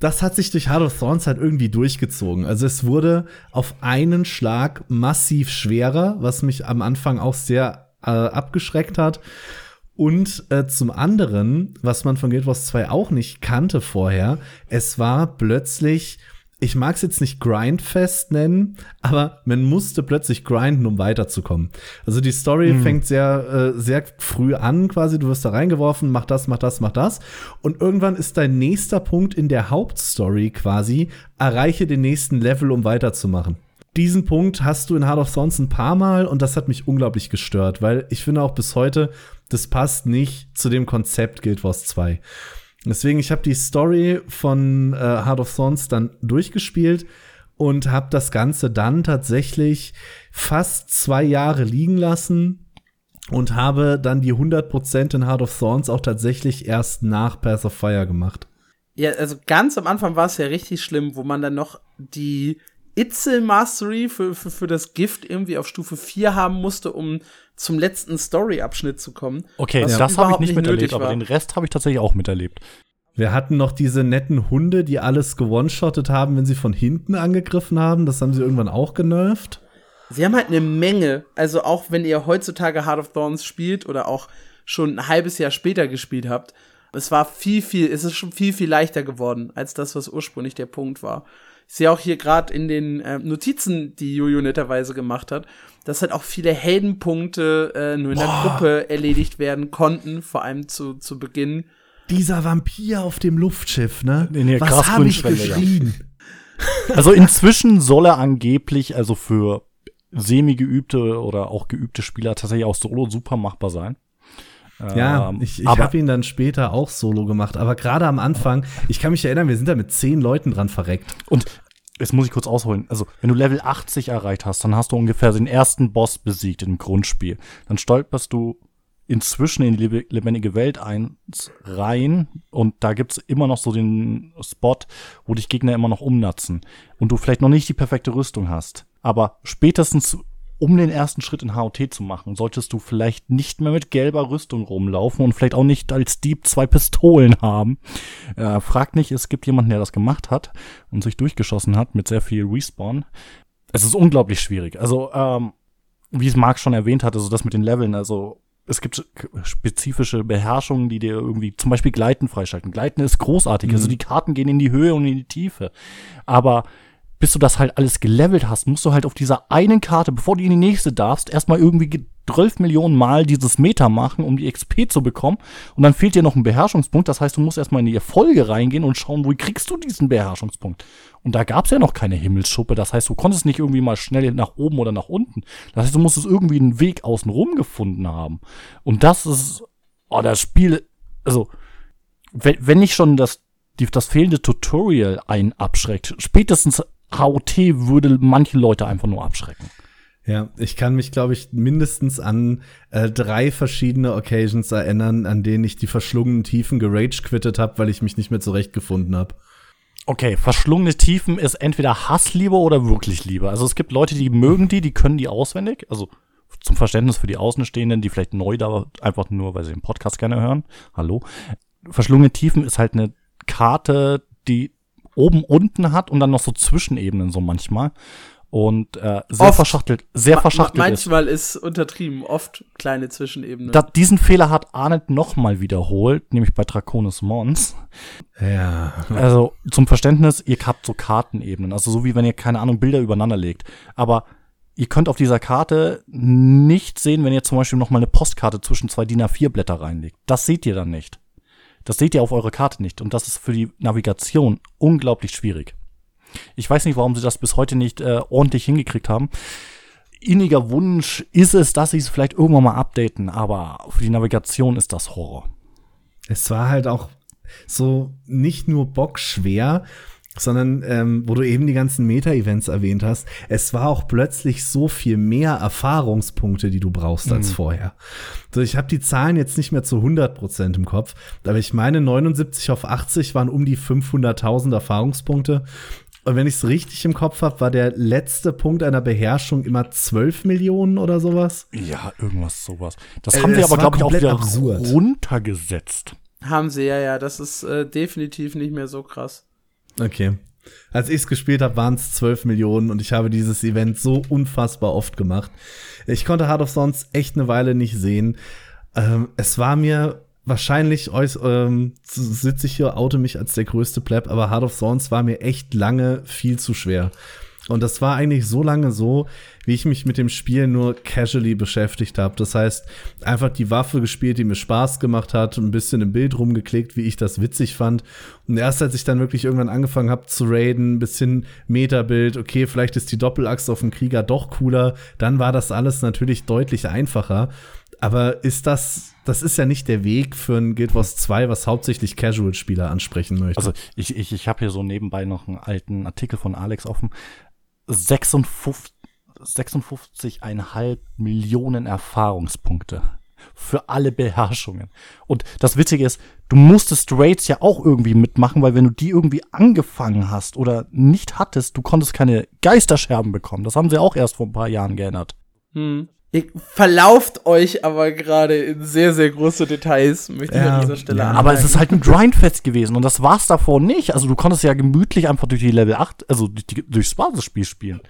[SPEAKER 2] das hat sich durch Heart of Thorns halt irgendwie durchgezogen. Also es wurde auf einen Schlag massiv schwerer, was mich am Anfang auch sehr äh, abgeschreckt hat. Und äh, zum anderen, was man von Guild Wars 2 auch nicht kannte vorher, es war plötzlich, ich mag es jetzt nicht Grindfest nennen, aber man musste plötzlich grinden, um weiterzukommen. Also die Story fängt sehr, äh, sehr früh an, quasi. Du wirst da reingeworfen, mach das, mach das, mach das. Und irgendwann ist dein nächster Punkt in der Hauptstory quasi, erreiche den nächsten Level, um weiterzumachen diesen Punkt hast du in Heart of Thorns ein paar Mal und das hat mich unglaublich gestört, weil ich finde auch bis heute, das passt nicht zu dem Konzept Guild Wars 2. Deswegen, ich habe die Story von äh, Heart of Thorns dann durchgespielt und habe das Ganze dann tatsächlich fast zwei Jahre liegen lassen und habe dann die 100% in Heart of Thorns auch tatsächlich erst nach Path of Fire gemacht.
[SPEAKER 1] Ja, also ganz am Anfang war es ja richtig schlimm, wo man dann noch die Itzel Mastery für, für, für das Gift irgendwie auf Stufe 4 haben musste, um zum letzten Story-Abschnitt zu kommen.
[SPEAKER 3] Okay, das habe ich nicht
[SPEAKER 1] nicht
[SPEAKER 3] miterlebt, aber den Rest habe ich tatsächlich auch miterlebt.
[SPEAKER 2] Wir hatten noch diese netten Hunde, die alles gewone-shottet haben, wenn sie von hinten angegriffen haben. Das haben sie irgendwann auch genervt.
[SPEAKER 1] Sie haben halt eine Menge, also auch wenn ihr heutzutage Heart of Thorns spielt oder auch schon ein halbes Jahr später gespielt habt, es war viel, viel, es ist schon viel, viel leichter geworden, als das, was ursprünglich der Punkt war. Ich sehe auch hier gerade in den äh, Notizen, die Jojo netterweise gemacht hat, dass halt auch viele Heldenpunkte äh, nur in der Gruppe erledigt werden konnten, vor allem zu, zu Beginn.
[SPEAKER 2] Dieser Vampir auf dem Luftschiff, ne?
[SPEAKER 3] In der
[SPEAKER 2] Was habe ich
[SPEAKER 3] ja.
[SPEAKER 2] geschrien?
[SPEAKER 3] Also inzwischen soll er angeblich, also für semi-geübte oder auch geübte Spieler tatsächlich auch solo super machbar sein.
[SPEAKER 2] Ja,
[SPEAKER 3] Ähm,
[SPEAKER 2] ich, ich habe ihn dann später auch solo gemacht. Aber gerade am Anfang, ich kann mich erinnern, wir sind da mit zehn Leuten dran verreckt.
[SPEAKER 3] Und jetzt muss ich kurz ausholen. Also, wenn du Level 80 erreicht hast, dann hast du ungefähr den ersten Boss besiegt im Grundspiel. Dann stolperst du inzwischen in die lebe- lebendige Welt eins rein und da gibt's immer noch so den Spot, wo dich Gegner immer noch umnatzen und du vielleicht noch nicht die perfekte Rüstung hast. Aber spätestens um den ersten Schritt in HOT zu machen, solltest du vielleicht nicht mehr mit gelber Rüstung rumlaufen und vielleicht auch nicht als Dieb zwei Pistolen haben. Äh, frag nicht, es gibt jemanden, der das gemacht hat und sich durchgeschossen hat mit sehr viel Respawn. Es ist unglaublich schwierig. Also, ähm, wie es Marc schon erwähnt hat, also das mit den Leveln, also es gibt spezifische Beherrschungen, die dir irgendwie zum Beispiel Gleiten freischalten. Gleiten ist großartig, also die Karten gehen in die Höhe und in die Tiefe. Aber bis du das halt alles gelevelt hast, musst du halt auf dieser einen Karte, bevor du in die nächste darfst, erstmal irgendwie 12 Millionen Mal dieses Meter machen, um die XP zu bekommen. Und dann fehlt dir noch ein Beherrschungspunkt. Das heißt, du musst erstmal in die Erfolge reingehen und schauen, wo kriegst du diesen Beherrschungspunkt. Und da gab's ja noch keine Himmelsschuppe. Das heißt, du konntest nicht irgendwie mal schnell nach oben oder nach unten. Das heißt, du musstest irgendwie einen Weg außen rum gefunden haben. Und das ist, oh, das Spiel, also, wenn, wenn nicht schon das, das fehlende Tutorial einen abschreckt, spätestens HOT würde manche Leute einfach nur abschrecken.
[SPEAKER 2] Ja, ich kann mich, glaube ich, mindestens an äh, drei verschiedene Occasions erinnern, an denen ich die verschlungenen Tiefen gerage quittet habe, weil ich mich nicht mehr zurechtgefunden habe.
[SPEAKER 3] Okay, verschlungene Tiefen ist entweder Hassliebe oder wirklich Liebe. Also es gibt Leute, die mögen die, die können die auswendig. Also zum Verständnis für die Außenstehenden, die vielleicht neu da einfach nur, weil sie den Podcast gerne hören. Hallo. Verschlungene Tiefen ist halt eine Karte, die oben unten hat und dann noch so Zwischenebenen so manchmal. Und äh, sehr
[SPEAKER 1] Oft.
[SPEAKER 3] verschachtelt, sehr
[SPEAKER 1] Ma-
[SPEAKER 3] verschachtelt
[SPEAKER 1] ma-
[SPEAKER 3] ist.
[SPEAKER 1] Manchmal ist untertrieben, oft kleine Zwischenebenen.
[SPEAKER 3] Da, diesen Fehler hat Arnett nochmal wiederholt, nämlich bei Draconis Mons.
[SPEAKER 2] Ja.
[SPEAKER 3] Also zum Verständnis, ihr habt so Kartenebenen, also so wie wenn ihr, keine Ahnung, Bilder übereinander legt. Aber ihr könnt auf dieser Karte nicht sehen, wenn ihr zum Beispiel noch mal eine Postkarte zwischen zwei DIN A4-Blätter reinlegt. Das seht ihr dann nicht. Das seht ihr auf eurer Karte nicht. Und das ist für die Navigation unglaublich schwierig. Ich weiß nicht, warum sie das bis heute nicht äh, ordentlich hingekriegt haben. Inniger Wunsch ist es, dass sie es vielleicht irgendwann mal updaten, aber für die Navigation ist das Horror.
[SPEAKER 2] Es war halt auch so nicht nur bockschwer, sondern ähm, wo du eben die ganzen Meta-Events erwähnt hast, es war auch plötzlich so viel mehr Erfahrungspunkte, die du brauchst als mhm. vorher. So, ich habe die Zahlen jetzt nicht mehr zu 100 Prozent im Kopf, aber ich meine 79 auf 80 waren um die 500.000 Erfahrungspunkte. Und wenn ich es richtig im Kopf habe, war der letzte Punkt einer Beherrschung immer 12 Millionen oder sowas?
[SPEAKER 3] Ja, irgendwas sowas. Das äh, haben sie aber, glaube ich, auch wieder absurd. runtergesetzt.
[SPEAKER 1] Haben sie, ja, ja. Das ist äh, definitiv nicht mehr so krass.
[SPEAKER 2] Okay. Als ich es gespielt habe, waren es 12 Millionen und ich habe dieses Event so unfassbar oft gemacht. Ich konnte Heart of Sons echt eine Weile nicht sehen. Ähm, es war mir wahrscheinlich ähm, sitze ich hier, oute mich als der größte Pleb, aber Heart of Thorns war mir echt lange viel zu schwer. Und das war eigentlich so lange so, wie ich mich mit dem Spiel nur casually beschäftigt habe. Das heißt, einfach die Waffe gespielt, die mir Spaß gemacht hat, ein bisschen im Bild rumgeklickt, wie ich das witzig fand. Und erst als ich dann wirklich irgendwann angefangen habe zu raiden, ein bisschen Metabild, okay, vielleicht ist die Doppelachse auf dem Krieger doch cooler, dann war das alles natürlich deutlich einfacher. Aber ist das, das ist ja nicht der Weg für ein Guild Wars 2, was hauptsächlich Casual-Spieler ansprechen möchte.
[SPEAKER 3] Also ich, ich, ich habe hier so nebenbei noch einen alten Artikel von Alex offen. 56, 56,5 Millionen Erfahrungspunkte für alle Beherrschungen. Und das Witzige ist, du musstest Raids ja auch irgendwie mitmachen, weil wenn du die irgendwie angefangen hast oder nicht hattest, du konntest keine Geisterscherben bekommen. Das haben sie auch erst vor ein paar Jahren geändert.
[SPEAKER 1] Hm. Ihr verlauft euch aber gerade in sehr, sehr große Details, möchte ich an dieser Stelle ja,
[SPEAKER 3] Aber es ist halt ein Grindfest gewesen und das war's davor nicht. Also du konntest ja gemütlich einfach durch die Level 8, also durch die, durchs Basisspiel spielen.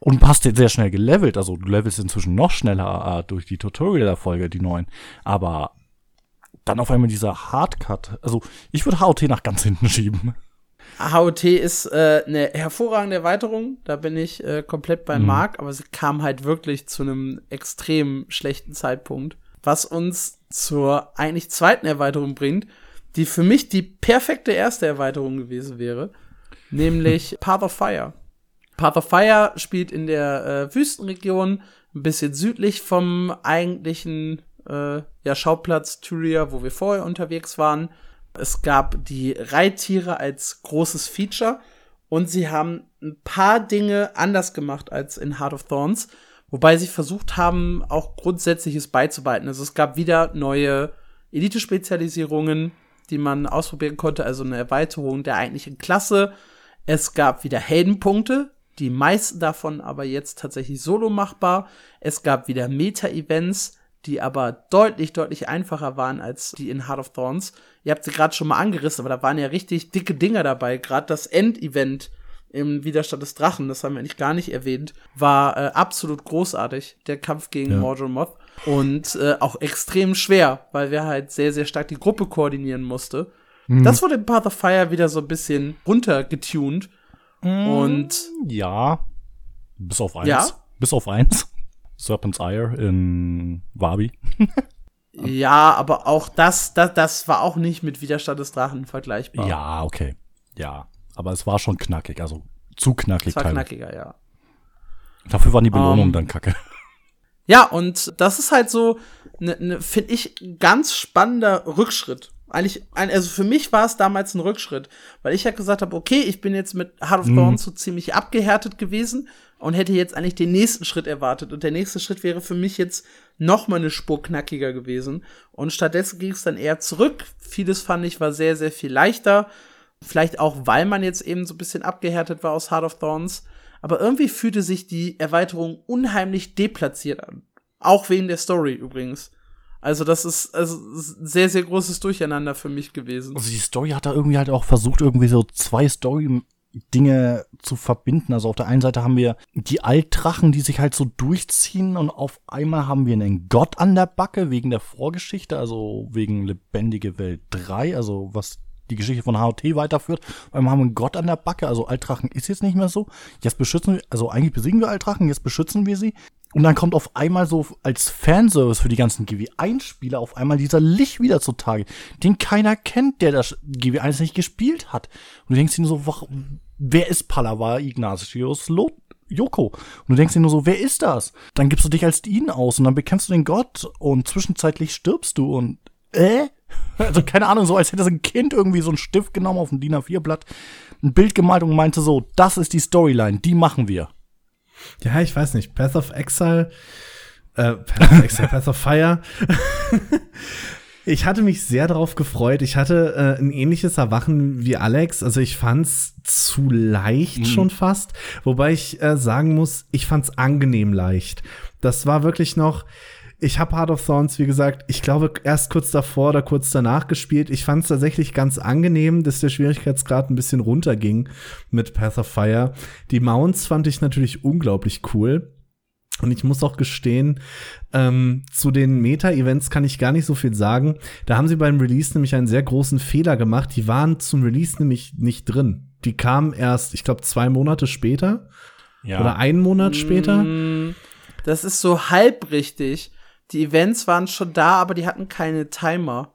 [SPEAKER 3] Und hast jetzt sehr schnell gelevelt. Also du levelst inzwischen noch schneller äh, durch die Tutorial-Erfolge, die neuen. Aber dann auf einmal dieser Hardcut. Also ich würde HOT nach ganz hinten schieben.
[SPEAKER 1] HOT ist äh, eine hervorragende Erweiterung, da bin ich äh, komplett bei mhm. Marc, aber sie kam halt wirklich zu einem extrem schlechten Zeitpunkt, was uns zur eigentlich zweiten Erweiterung bringt, die für mich die perfekte erste Erweiterung gewesen wäre, nämlich *laughs* Path of Fire. Path of Fire spielt in der äh, Wüstenregion, ein bisschen südlich vom eigentlichen äh, ja, Schauplatz Tyria, wo wir vorher unterwegs waren. Es gab die Reittiere als großes Feature und sie haben ein paar Dinge anders gemacht als in Heart of Thorns, wobei sie versucht haben, auch Grundsätzliches beizubehalten. Also es gab wieder neue Elite-Spezialisierungen, die man ausprobieren konnte, also eine Erweiterung der eigentlichen Klasse. Es gab wieder Heldenpunkte, die meisten davon aber jetzt tatsächlich solo machbar. Es gab wieder Meta-Events, die aber deutlich, deutlich einfacher waren als die in Heart of Thorns. Ihr habt sie gerade schon mal angerissen, aber da waren ja richtig dicke Dinger dabei. Gerade das Endevent im Widerstand des Drachen, das haben wir eigentlich gar nicht erwähnt, war äh, absolut großartig, der Kampf gegen ja. Mordor Moth. Und äh, auch extrem schwer, weil wir halt sehr, sehr stark die Gruppe koordinieren musste. Mhm. Das wurde in Path of Fire wieder so ein bisschen runtergetuned. Mhm. Und
[SPEAKER 3] ja, bis auf eins. Ja? Bis auf eins. Serpent's Ire in Wabi. *laughs*
[SPEAKER 1] ja, aber auch das, das, das war auch nicht mit Widerstand des Drachen vergleichbar.
[SPEAKER 3] Ja, okay. Ja, aber es war schon knackig, also zu knackig. Es
[SPEAKER 1] war knackiger, ja.
[SPEAKER 3] Dafür waren die Belohnungen um, dann kacke.
[SPEAKER 1] Ja, und das ist halt so, ne, ne, finde ich, ganz spannender Rückschritt. Eigentlich, also für mich war es damals ein Rückschritt, weil ich ja gesagt habe, okay, ich bin jetzt mit Heart of Dawn mhm. so ziemlich abgehärtet gewesen und hätte jetzt eigentlich den nächsten Schritt erwartet. Und der nächste Schritt wäre für mich jetzt noch mal eine Spur knackiger gewesen. Und stattdessen ging es dann eher zurück. Vieles fand ich war sehr, sehr viel leichter. Vielleicht auch, weil man jetzt eben so ein bisschen abgehärtet war aus Heart of Thorns. Aber irgendwie fühlte sich die Erweiterung unheimlich deplatziert an. Auch wegen der Story übrigens. Also das ist also sehr, sehr großes Durcheinander für mich gewesen.
[SPEAKER 3] Also die Story hat da irgendwie halt auch versucht, irgendwie so zwei Story Dinge zu verbinden. Also auf der einen Seite haben wir die Altdrachen, die sich halt so durchziehen und auf einmal haben wir einen Gott an der Backe wegen der Vorgeschichte, also wegen Lebendige Welt 3, also was die Geschichte von HOT weiterführt. Weil wir haben einen Gott an der Backe, also Altdrachen ist jetzt nicht mehr so. Jetzt beschützen wir, also eigentlich besiegen wir Altdrachen, jetzt beschützen wir sie. Und dann kommt auf einmal so als Fanservice für die ganzen GW1-Spieler auf einmal dieser Licht wieder zutage, den keiner kennt, der das GW1 nicht gespielt hat. Und du denkst dir nur so, warum, wer ist Pallava Ignatius Lot? Joko. Und du denkst dir nur so, wer ist das? Dann gibst du dich als ihn aus und dann bekämpfst du den Gott und zwischenzeitlich stirbst du und äh? *laughs* Also keine Ahnung, so als hätte ein Kind irgendwie so einen Stift genommen auf ein DIN A4-Blatt, ein Bild gemalt und meinte so, das ist die Storyline, die machen wir.
[SPEAKER 2] Ja, ich weiß nicht. Path of Exile, äh, Path of Exile, *laughs* Path of Fire. ich hatte mich sehr darauf gefreut. Ich hatte äh, ein ähnliches Erwachen wie Alex. Also ich fand's zu leicht mhm. schon fast. Wobei ich äh, sagen muss, ich fand's angenehm leicht. Das war wirklich noch, ich habe Heart of Thorns, wie gesagt, ich glaube, erst kurz davor oder kurz danach gespielt. Ich fand es tatsächlich ganz angenehm, dass der Schwierigkeitsgrad ein bisschen runterging mit Path of Fire. Die Mounts fand ich natürlich unglaublich cool. Und ich muss auch gestehen, ähm, zu den Meta-Events kann ich gar nicht so viel sagen. Da haben sie beim Release nämlich einen sehr großen Fehler gemacht. Die waren zum Release nämlich nicht drin. Die kamen erst, ich glaube, zwei Monate später. Ja. Oder einen Monat später. Mm,
[SPEAKER 1] das ist so halb richtig die Events waren schon da, aber die hatten keine Timer.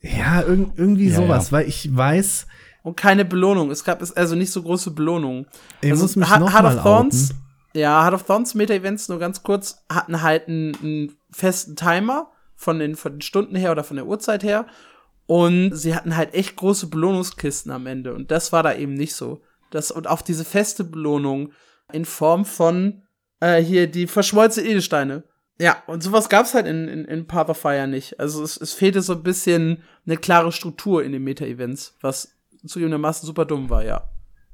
[SPEAKER 2] Ja, irg irgendwie ja, sowas, ja. weil ich weiß.
[SPEAKER 1] Und keine Belohnung. Es gab also nicht so große Belohnungen.
[SPEAKER 2] Ich also, muss mich noch Heart
[SPEAKER 1] of Thorns, outen. ja, Heart of Thorns Meta-Events nur ganz kurz hatten halt einen, einen festen Timer von den, von den Stunden her oder von der Uhrzeit her. Und sie hatten halt echt große Belohnungskisten am Ende. Und das war da eben nicht so. Das, und auch diese feste Belohnung in Form von äh, hier die verschmolzene Edelsteine. Ja, und sowas gab's halt in, in, in Path of Fire nicht. Also es, es fehlte so ein bisschen eine klare Struktur in den Meta-Events, was zugegebenermaßen super dumm war, ja.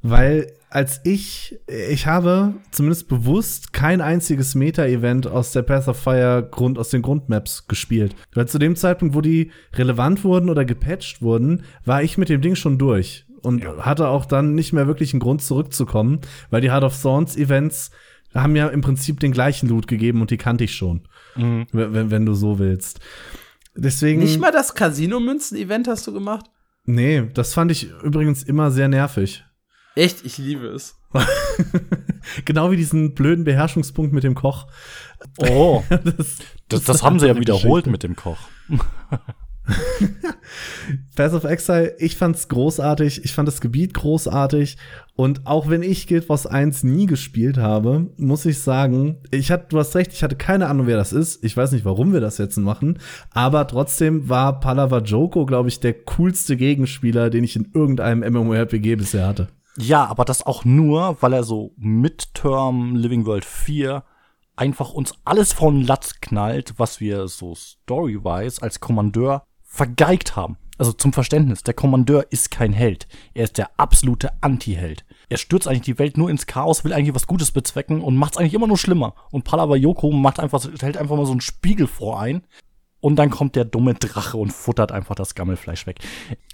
[SPEAKER 2] Weil als ich, ich habe zumindest bewusst kein einziges Meta-Event aus der Path of Fire Grund, aus den Grundmaps gespielt. Weil zu dem Zeitpunkt, wo die relevant wurden oder gepatcht wurden, war ich mit dem Ding schon durch. Und ja. hatte auch dann nicht mehr wirklich einen Grund zurückzukommen, weil die Heart of Thorns Events haben ja im Prinzip den gleichen Loot gegeben und die kannte ich schon. Mhm. Wenn, wenn du so willst. Deswegen.
[SPEAKER 1] Nicht mal das Casino-Münzen-Event hast du gemacht?
[SPEAKER 2] Nee, das fand ich übrigens immer sehr nervig.
[SPEAKER 1] Echt? Ich liebe es. *laughs*
[SPEAKER 2] genau wie diesen blöden Beherrschungspunkt mit dem Koch.
[SPEAKER 3] Oh, *laughs* das, das, das, das haben sie ja wiederholt Geschichte. mit dem Koch. *laughs*
[SPEAKER 2] Path of Exile, ich fand's großartig, ich fand das Gebiet großartig und auch wenn ich Guild Wars 1 nie gespielt habe, muss ich sagen, ich hatte, du hast recht, ich hatte keine Ahnung, wer das ist. Ich weiß nicht, warum wir das jetzt machen, aber trotzdem war Palava Joko, glaube ich, der coolste Gegenspieler, den ich in irgendeinem MMORPG bisher hatte.
[SPEAKER 3] Ja, aber das auch nur, weil er so Midterm Living World 4 einfach uns alles von Latz knallt, was wir so story-wise als Kommandeur vergeigt haben. Also zum Verständnis, der Kommandeur ist kein Held. Er ist der absolute Anti-Held. Er stürzt eigentlich die Welt nur ins Chaos, will eigentlich was Gutes bezwecken und macht es eigentlich immer nur schlimmer. Und Palawa Yoko macht einfach, hält einfach mal so einen Spiegel vor ein. Und dann kommt der dumme Drache und futtert einfach das Gammelfleisch weg.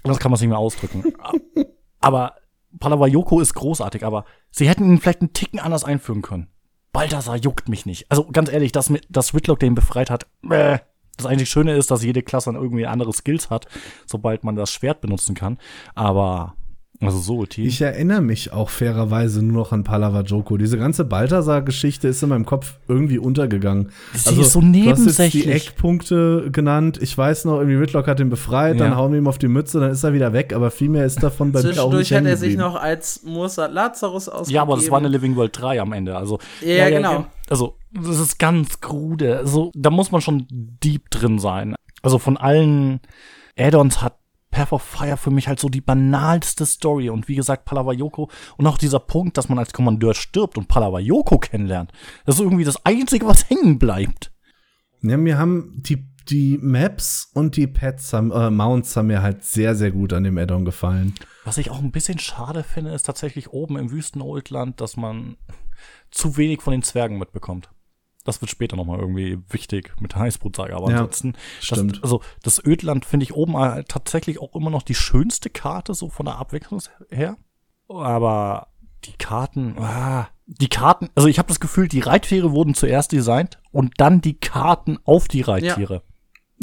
[SPEAKER 3] Das kann man sich nicht mehr ausdrücken. *laughs* aber Palawa Yoko ist großartig, aber sie hätten ihn vielleicht einen Ticken anders einführen können. Balthasar juckt mich nicht. Also ganz ehrlich, dass, dass Whitlock den befreit hat, äh, das eigentlich Schöne ist, dass jede Klasse dann irgendwie andere Skills hat, sobald man das Schwert benutzen kann. Aber also so
[SPEAKER 2] tief. Ich erinnere mich auch fairerweise nur noch an Palava Joko. Diese ganze Balthasar-Geschichte ist in meinem Kopf irgendwie untergegangen.
[SPEAKER 3] Sie also, ist so nebensächlich. Du hast jetzt
[SPEAKER 2] die Eckpunkte genannt. Ich weiß noch, irgendwie Whitlock hat ihn befreit, ja. dann hauen wir ihm auf die Mütze, dann ist er wieder weg. Aber viel mehr ist davon bei mir auch nicht
[SPEAKER 1] hat er sich noch als Mursat Lazarus ausgegeben.
[SPEAKER 3] Ja, aber das war eine Living World 3 am Ende. Also,
[SPEAKER 1] ja, ja genau.
[SPEAKER 3] Also, das ist ganz krude. Also, da muss man schon deep drin sein. Also, von allen Add-ons hat Path of Fire für mich halt so die banalste Story. Und wie gesagt, Palawayoko und auch dieser Punkt, dass man als Kommandeur stirbt und Palawayoko kennenlernt. Das ist irgendwie das Einzige, was *laughs* hängen bleibt.
[SPEAKER 2] Ja, mir haben die, die Maps und die Pets, haben, äh, Mounts haben mir halt sehr, sehr gut an dem Addon gefallen.
[SPEAKER 3] Was ich auch ein bisschen schade finde, ist tatsächlich oben im Wüstenoldland, dass man zu wenig von den Zwergen mitbekommt das wird später nochmal irgendwie wichtig mit Heißbrutsaga. Aber ja, ansonsten, stimmt. Das, also das Ödland finde ich oben tatsächlich auch immer noch die schönste Karte, so von der Abwechslung her. Aber die Karten, ah, die Karten, also ich habe das Gefühl, die Reittiere wurden zuerst designt und dann die Karten auf die Reittiere.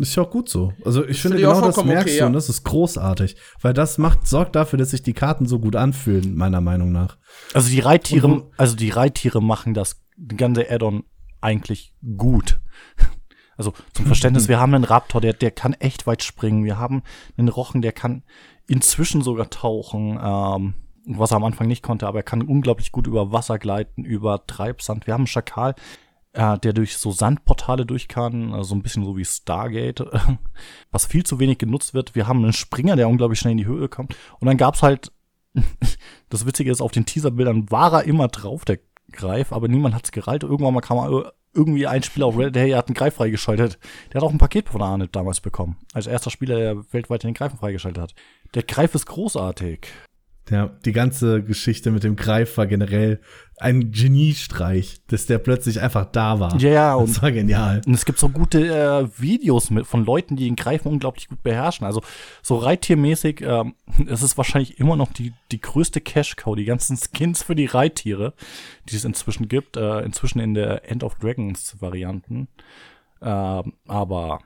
[SPEAKER 2] Ist ja auch gut so. Also ich
[SPEAKER 1] Das
[SPEAKER 2] finde
[SPEAKER 1] finde ich auch
[SPEAKER 2] genau das merkst
[SPEAKER 1] okay,
[SPEAKER 2] du und
[SPEAKER 1] ja.
[SPEAKER 2] das ist großartig, weil das macht sorgt dafür, dass sich die Karten so gut anfühlen, meiner Meinung nach.
[SPEAKER 3] Also die Reittiere,
[SPEAKER 2] Und
[SPEAKER 3] also die Reittiere machen das ganze Add-on eigentlich gut. *laughs* Also zum Verständnis, *laughs* wir haben einen Raptor, der, der kann echt weit springen. Wir haben einen Rochen, der kann inzwischen sogar tauchen, ähm, was er am Anfang nicht konnte, aber er kann unglaublich gut über Wasser gleiten, über Treibsand. Wir haben einen Schakal, äh, der durch so Sandportale durch kann, also so ein bisschen so wie Stargate, *laughs* was viel zu wenig genutzt wird. Wir haben einen Springer, der unglaublich schnell in die Höhe kommt. Und dann gab's halt *laughs* das Witzige ist, auf den Teaserbildern war er immer drauf, der Greif, aber niemand hat's gereilt. Irgendwann mal kam mal irgendwie ein Spieler auf Reddit, hey, er hat einen Greif freigeschaltet. Der hat auch ein Paket von Arnett damals bekommen. Als erster Spieler, der weltweit den Greifen freigeschaltet hat. Der Greif ist großartig.
[SPEAKER 2] Ja, die ganze Geschichte mit dem Greif war generell ein Geniestreich, dass der plötzlich einfach da war.
[SPEAKER 3] Ja, ja, und
[SPEAKER 2] das war genial.
[SPEAKER 3] Und es gibt so gute äh, Videos mit, von Leuten, die den Greifen unglaublich gut beherrschen. Also so reittiermäßig, ähm, *laughs* es ist wahrscheinlich immer noch die, die größte Cash-Cow, die ganzen Skins für die Reittiere, die es inzwischen gibt. Äh, inzwischen in der End of Dragons-Varianten. Ähm, aber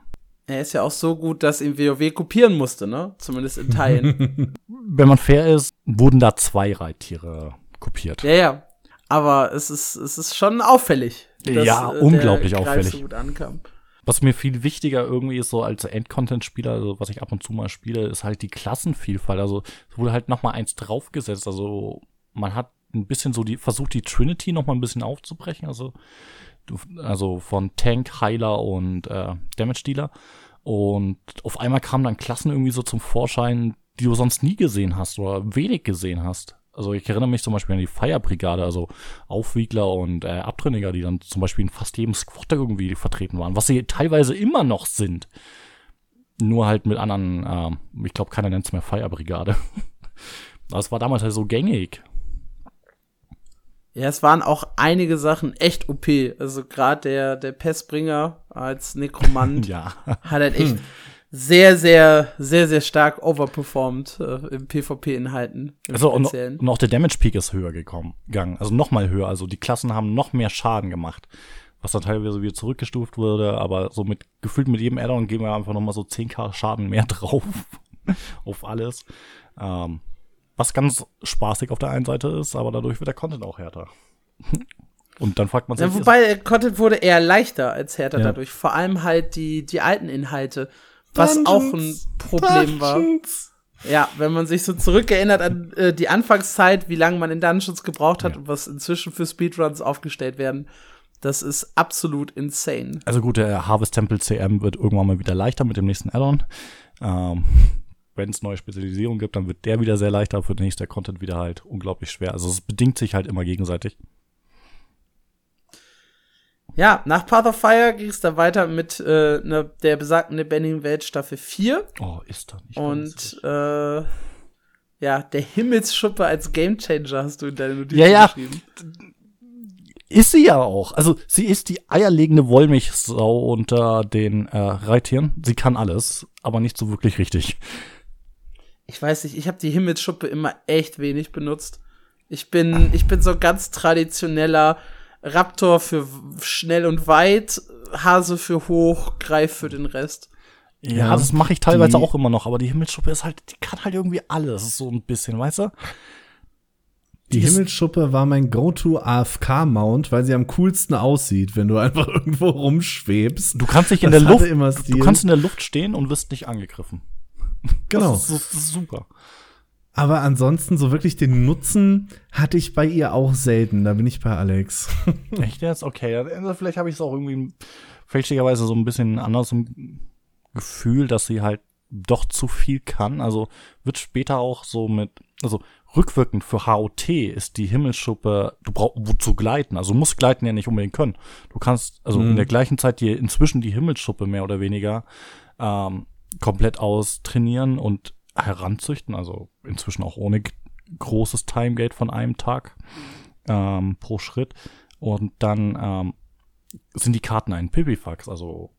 [SPEAKER 1] Er ist ja auch so gut, dass ihn WoW kopieren musste, ne? Zumindest in Teilen. *laughs*
[SPEAKER 3] wenn man fair ist, wurden da zwei Reittiere kopiert.
[SPEAKER 1] ja, ja. Aber es ist, es ist schon auffällig.
[SPEAKER 3] Ja,
[SPEAKER 1] äh,
[SPEAKER 3] unglaublich auffällig.
[SPEAKER 1] So gut ankam.
[SPEAKER 3] Was mir viel wichtiger irgendwie ist, so als Endcontent-Spieler, also was ich ab und zu mal spiele, ist halt die Klassenvielfalt. Also es wurde halt noch mal eins draufgesetzt. Also man hat ein bisschen so die, versucht die Trinity noch mal ein bisschen aufzubrechen. Also, also von Tank, Heiler und äh, Damage-Dealer. Und auf einmal kamen dann Klassen irgendwie so zum Vorschein, die du sonst nie gesehen hast oder wenig gesehen hast. Also ich erinnere mich zum Beispiel an die Feierbrigade, also Aufwiegler und äh, Abtrünniger, die dann zum Beispiel in fast jedem Squad irgendwie vertreten waren, was sie teilweise immer noch sind. Nur halt mit anderen, ähm, ich glaube, keiner nennt es mehr Feierbrigade. *laughs* Das war damals halt so gängig.
[SPEAKER 1] Ja, es waren auch einige Sachen echt OP. Also gerade der, der Pestbringer als Nekromant *laughs*
[SPEAKER 3] Ja.
[SPEAKER 1] hat halt echt sehr, sehr, sehr, sehr stark overperformed äh, im PvP-Inhalten.
[SPEAKER 3] Also und, und auch der Damage Peak ist höher gekommen, gegangen. Also noch mal höher. Also die Klassen haben noch mehr Schaden gemacht. Was dann teilweise wieder zurückgestuft wurde, aber so mit, gefühlt mit jedem Addon geben wir einfach noch mal so 10k Schaden mehr *laughs* drauf. auf alles. Ähm, was ganz spaßig auf der einen Seite ist, aber dadurch wird der Content auch härter. *laughs* Und dann fragt man sich,
[SPEAKER 1] Ja, wobei der Content wurde eher leichter als härter
[SPEAKER 2] Ja.
[SPEAKER 1] dadurch. Vor allem halt die, die alten Inhalte. Was auch ein Problem war. Ja, wenn man sich so zurückerinnert an äh, die Anfangszeit, wie lange man in Dungeons gebraucht hat
[SPEAKER 3] Ja.
[SPEAKER 1] und was inzwischen für Speedruns aufgestellt werden, das ist absolut insane.
[SPEAKER 3] Also gut, der Harvest Temple CM wird irgendwann mal wieder leichter mit dem nächsten Addon. Ähm, Wenn es neue Spezialisierung gibt, dann wird der wieder sehr leichter, für den nächsten Content wieder halt unglaublich schwer. Also es bedingt sich halt immer gegenseitig.
[SPEAKER 1] Ja, nach Path of Fire ging es dann weiter mit äh, ne, der besagten lebendigen Welt Staffel 4
[SPEAKER 3] Oh, ist da nicht.
[SPEAKER 1] und äh, ja, der Himmelsschuppe als Gamechanger hast du in deine Notizen
[SPEAKER 3] Ja, ja.
[SPEAKER 1] geschrieben.
[SPEAKER 3] Ist sie ja auch. Also sie ist die eierlegende Wollmilchsau unter den äh, Reittieren. Sie kann alles, aber nicht so wirklich richtig.
[SPEAKER 1] Ich weiß nicht, ich habe die Himmelsschuppe immer echt wenig benutzt. Ich bin, ich bin so ganz traditioneller Raptor für schnell und weit, Hase für hoch, Greif für den Rest.
[SPEAKER 3] Ja,
[SPEAKER 2] Ja,
[SPEAKER 3] das mache ich teilweise auch immer noch, aber die Himmelsschuppe ist halt, die kann halt irgendwie alles so ein bisschen, weißt du?
[SPEAKER 2] Die
[SPEAKER 3] Die
[SPEAKER 2] Himmelsschuppe war mein Go-To-AFK-Mount, weil sie am coolsten aussieht, wenn du *laughs* einfach irgendwo rumschwebst.
[SPEAKER 3] Du kannst dich in
[SPEAKER 2] Das
[SPEAKER 3] der Luft,
[SPEAKER 2] immer
[SPEAKER 3] du kannst in der Luft stehen und wirst nicht angegriffen.
[SPEAKER 2] Genau.
[SPEAKER 3] Das ist, das ist super.
[SPEAKER 2] Aber ansonsten so wirklich den Nutzen hatte ich bei ihr auch selten. Da bin ich bei Alex. *laughs*
[SPEAKER 3] Echt jetzt? Okay, also vielleicht habe ich es auch irgendwie fälschlicherweise so ein bisschen anders im Gefühl, dass sie halt doch zu viel kann. Also wird später auch so mit, also rückwirkend für HOT ist die Himmelsschuppe, du brauchst wozu gleiten. Also musst gleiten ja nicht unbedingt können. Du kannst also in
[SPEAKER 2] Mhm.
[SPEAKER 3] der gleichen Zeit dir inzwischen die Himmelsschuppe mehr oder weniger ähm, komplett austrainieren und heranzüchten. Also inzwischen auch ohne großes Timegate von einem Tag ähm, pro Schritt. Und dann ähm, sind die Karten ein Pipifax, also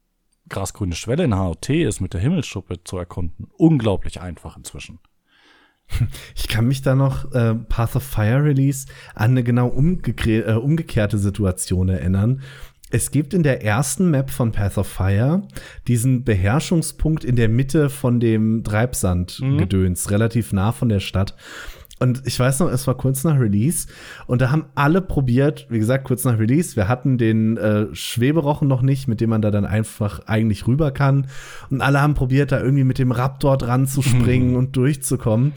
[SPEAKER 3] grasgrüne Schwelle in HOT ist mit der Himmelsschuppe zu erkunden. Unglaublich einfach inzwischen. *laughs*
[SPEAKER 2] Ich kann mich da noch äh, Path of Fire Release an eine genau umgekre- äh, umgekehrte Situation erinnern. Es gibt in der ersten Map von Path of Fire diesen Beherrschungspunkt in der Mitte von dem Treibsandgedöns, mhm. relativ nah von der Stadt. Und ich weiß noch, es war kurz nach Release und da haben alle probiert, wie gesagt, kurz nach Release. Wir hatten den äh, Schweberochen noch nicht, mit dem man da dann einfach eigentlich rüber kann. Und alle haben probiert, da irgendwie mit dem Raptor dran zu springen mhm. und durchzukommen.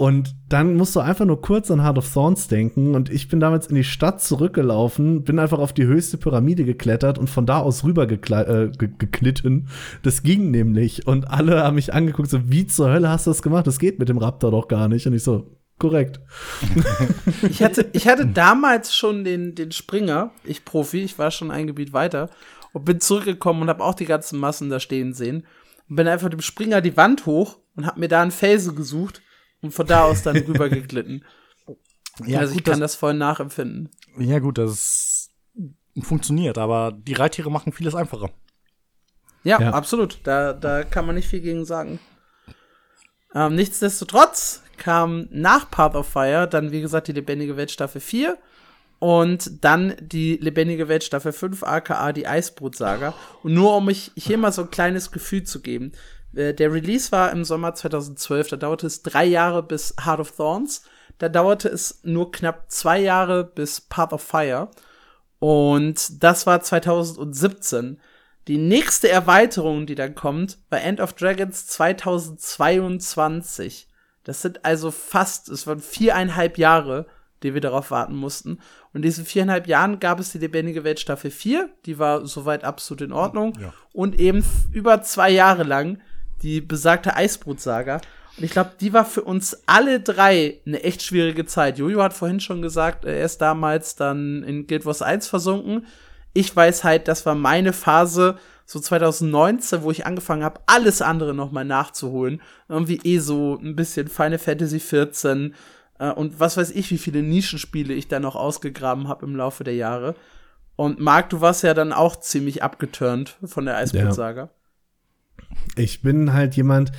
[SPEAKER 2] Und dann musst du einfach nur kurz an Heart of Thorns denken. Und ich bin damals in die Stadt zurückgelaufen, bin einfach auf die höchste Pyramide geklettert und von da aus rüber äh, geklitten. Das ging nämlich. Und alle haben mich angeguckt, so, wie zur Hölle hast du das gemacht? Das geht mit dem Raptor doch gar nicht. Und ich so, korrekt. *laughs*
[SPEAKER 1] ich, hatte, ich hatte damals schon den, den Springer, ich Profi, ich war schon ein Gebiet weiter und bin zurückgekommen und habe auch die ganzen Massen da stehen sehen. Und bin einfach dem Springer die Wand hoch und habe mir da einen Felsen gesucht und von da aus dann *laughs* rüber geglitten. Ja, also gut, ich kann das, das voll nachempfinden.
[SPEAKER 3] Ja, gut, das funktioniert, aber die Reittiere machen vieles einfacher.
[SPEAKER 1] Ja, ja, absolut. Da, da kann man nicht viel gegen sagen. Ähm, nichtsdestotrotz kam nach Path of Fire dann, wie gesagt, die Lebendige Welt Staffel 4 und dann die Lebendige Welt Staffel 5, aka die Eisbrutsaga. Und nur um mich hier mal so ein kleines Gefühl zu geben. Äh, der Release war im Sommer 2012, da dauerte es drei Jahre bis Heart of Thorns. Da dauerte es nur knapp zwei Jahre bis Path of Fire. Und das war 2017. Die nächste Erweiterung, die dann kommt, war End of Dragons 2022. Das sind also fast, es waren viereinhalb Jahre, die wir darauf warten mussten. Und in diesen viereinhalb Jahren gab es die Lebendige Welt Staffel 4, die war soweit absolut in Ordnung. Ja. Und eben über zwei Jahre lang die besagte Eisbrutsaga. Und ich glaube, die war für uns alle drei eine echt schwierige Zeit. Jojo hat vorhin schon gesagt, er ist damals dann in Guild Wars 1 versunken. Ich weiß halt, das war meine Phase, so 2019, wo ich angefangen habe, alles andere nochmal nachzuholen. Irgendwie eh so ein bisschen Final Fantasy 14 äh, und was weiß ich, wie viele Nischenspiele ich da noch ausgegraben habe im Laufe der Jahre. Und Marc, du warst ja dann auch ziemlich abgeturnt von der Eisboot-Saga. Ja.
[SPEAKER 2] Ich bin halt jemand,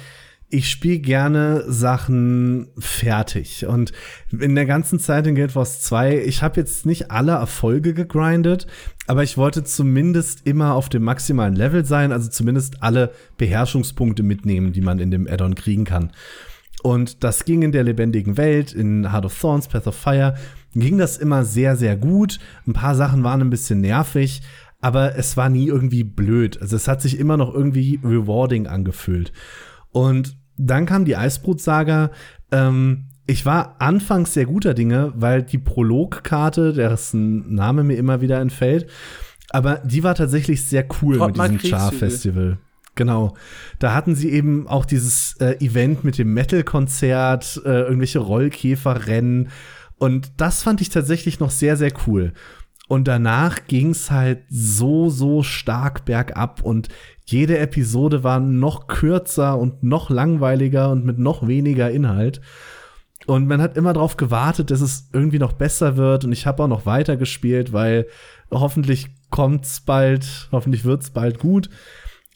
[SPEAKER 2] ich spiele gerne Sachen fertig. Und in der ganzen Zeit in Guild Wars 2, ich habe jetzt nicht alle Erfolge gegrindet, aber ich wollte zumindest immer auf dem maximalen Level sein, also zumindest alle Beherrschungspunkte mitnehmen, die man in dem Addon kriegen kann. Und das ging in der lebendigen Welt, in Heart of Thorns, Path of Fire, ging das immer sehr, sehr gut. Ein paar Sachen waren ein bisschen nervig, aber es war nie irgendwie blöd. Also es hat sich immer noch irgendwie rewarding angefühlt. Und dann kam die Eisbrutsaga. Ähm, ich war anfangs sehr guter Dinge, weil die Prologkarte, dessen Name mir immer wieder entfällt, aber die war tatsächlich sehr cool Trott mit diesem Char-Festival. Genau. Da hatten sie eben auch dieses äh, Event mit dem Metal-Konzert, äh, irgendwelche Rollkäferrennen. Und das fand ich tatsächlich noch sehr, sehr cool. Und danach ging es halt so, so stark bergab und jede Episode war noch kürzer und noch langweiliger und mit noch weniger Inhalt. Und man hat immer darauf gewartet, dass es irgendwie noch besser wird. Und ich habe auch noch weiter gespielt, weil hoffentlich kommt's bald, hoffentlich wird's bald gut.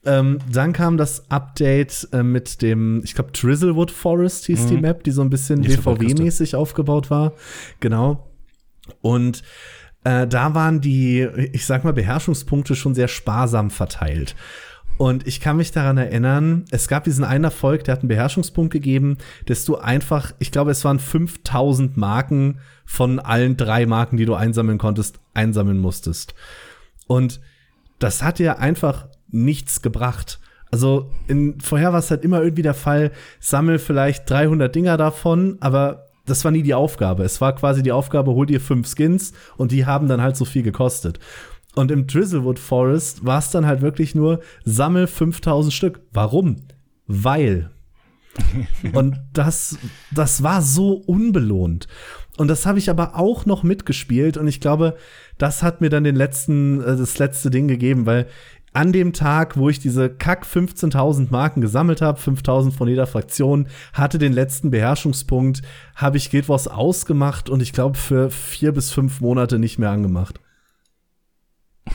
[SPEAKER 2] Ähm, dann kam das Update äh, mit dem, ich glaube, Drizzlewood Forest hieß mhm. die Map, die so ein bisschen DVW-mäßig aufgebaut war. Genau. Und äh, da waren die, ich sag mal, Beherrschungspunkte schon sehr sparsam verteilt. Und ich kann mich daran erinnern, es gab diesen einen Erfolg, der hat einen Beherrschungspunkt gegeben, dass du einfach, ich glaube, es waren 5000 Marken von allen drei Marken, die du einsammeln konntest, einsammeln musstest. Und das hat dir einfach nichts gebracht. Also in, vorher war es halt immer irgendwie der Fall, sammel vielleicht 300 Dinger davon, aber das war nie die Aufgabe. Es war quasi die Aufgabe, hol dir fünf Skins und die haben dann halt so viel gekostet. Und im Drizzlewood Forest war es dann halt wirklich nur, sammel 5000 Stück. Warum? Weil. *laughs* und das, das war so unbelohnt. Und das habe ich aber auch noch mitgespielt und ich glaube, das hat mir dann den letzten, äh, das letzte Ding gegeben, weil an dem Tag, wo ich diese Kack 15.000 Marken gesammelt habe, 5.000 von jeder Fraktion, hatte den letzten Beherrschungspunkt, habe ich Guild Wars ausgemacht und ich glaube für vier bis fünf Monate nicht mehr angemacht. *laughs*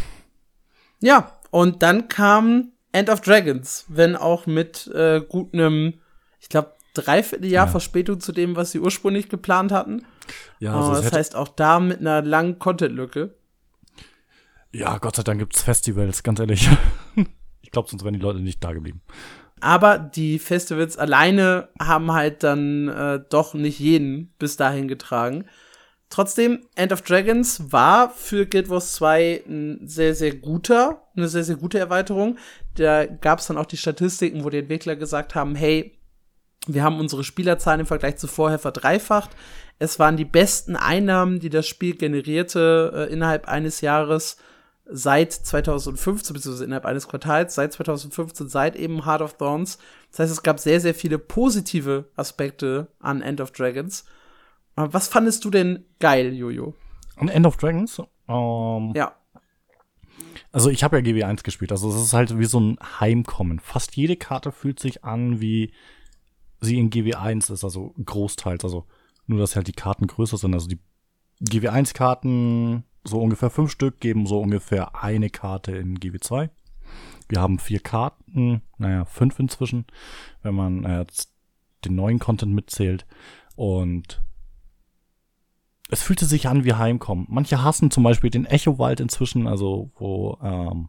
[SPEAKER 1] Ja, und dann kam End of Dragons, wenn auch mit äh, gut einem, ich glaube, Dreivierteljahr ja. Verspätung zu dem, was sie ursprünglich geplant hatten. Ja, also das heißt auch da mit einer langen Content-Lücke.
[SPEAKER 3] Ja, Gott sei Dank gibt's Festivals, ganz ehrlich. *laughs* ich glaube, sonst wären die Leute nicht da geblieben.
[SPEAKER 1] Aber die Festivals alleine haben halt dann äh, doch nicht jeden bis dahin getragen. Trotzdem, End of Dragons war für Guild Wars 2 ein sehr, sehr guter, eine sehr, sehr gute Erweiterung. Da gab es dann auch die Statistiken, wo die Entwickler gesagt haben, hey, wir haben unsere Spielerzahlen im Vergleich zu vorher verdreifacht. Es waren die besten Einnahmen, die das Spiel generierte äh, innerhalb eines Jahres seit 2015, beziehungsweise innerhalb eines Quartals, seit 2015, seit eben Heart of Thorns. Das heißt, es gab sehr, sehr viele positive Aspekte an End of Dragons. Was fandest du denn geil, Jojo?
[SPEAKER 3] An End of Dragons? Um,
[SPEAKER 1] ja.
[SPEAKER 3] Also ich habe ja GW1 gespielt, also es ist halt wie so ein Heimkommen. Fast jede Karte fühlt sich an, wie sie in GW1 ist, also großteils. Also nur, dass halt die Karten größer sind. Also die GW1-Karten so ungefähr fünf Stück geben so ungefähr eine Karte in GW2. Wir haben vier Karten, naja, fünf inzwischen, wenn man äh, jetzt den neuen Content mitzählt. Und es fühlte sich an wie Heimkommen. Manche hassen zum Beispiel den Echowald inzwischen, also wo ähm,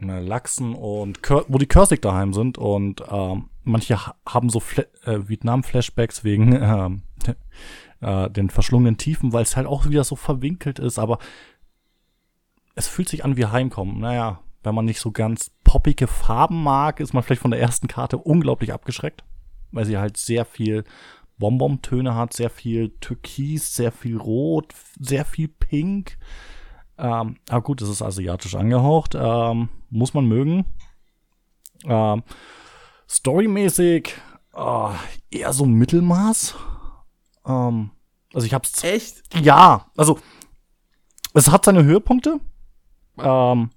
[SPEAKER 3] Lachsen und Kör wo die Cursig daheim sind und ähm, manche haben so äh, Vietnam-Flashbacks wegen *laughs* ähm, äh, den verschlungenen Tiefen, weil es halt auch wieder so verwinkelt ist, aber es fühlt sich an wie Heimkommen. Naja, wenn man nicht so ganz poppige Farben mag, ist man vielleicht von der ersten Karte unglaublich abgeschreckt, weil sie halt sehr viel Bonbon-Töne hat, sehr viel Türkis, sehr viel Rot, sehr viel Pink. Ähm, aber gut, es ist asiatisch angehaucht, ähm, muss man mögen. Ähm, storymäßig äh, eher so Mittelmaß. Ähm, also ich hab's.
[SPEAKER 1] Echt?
[SPEAKER 3] Ja, also es hat seine Höhepunkte. Ähm,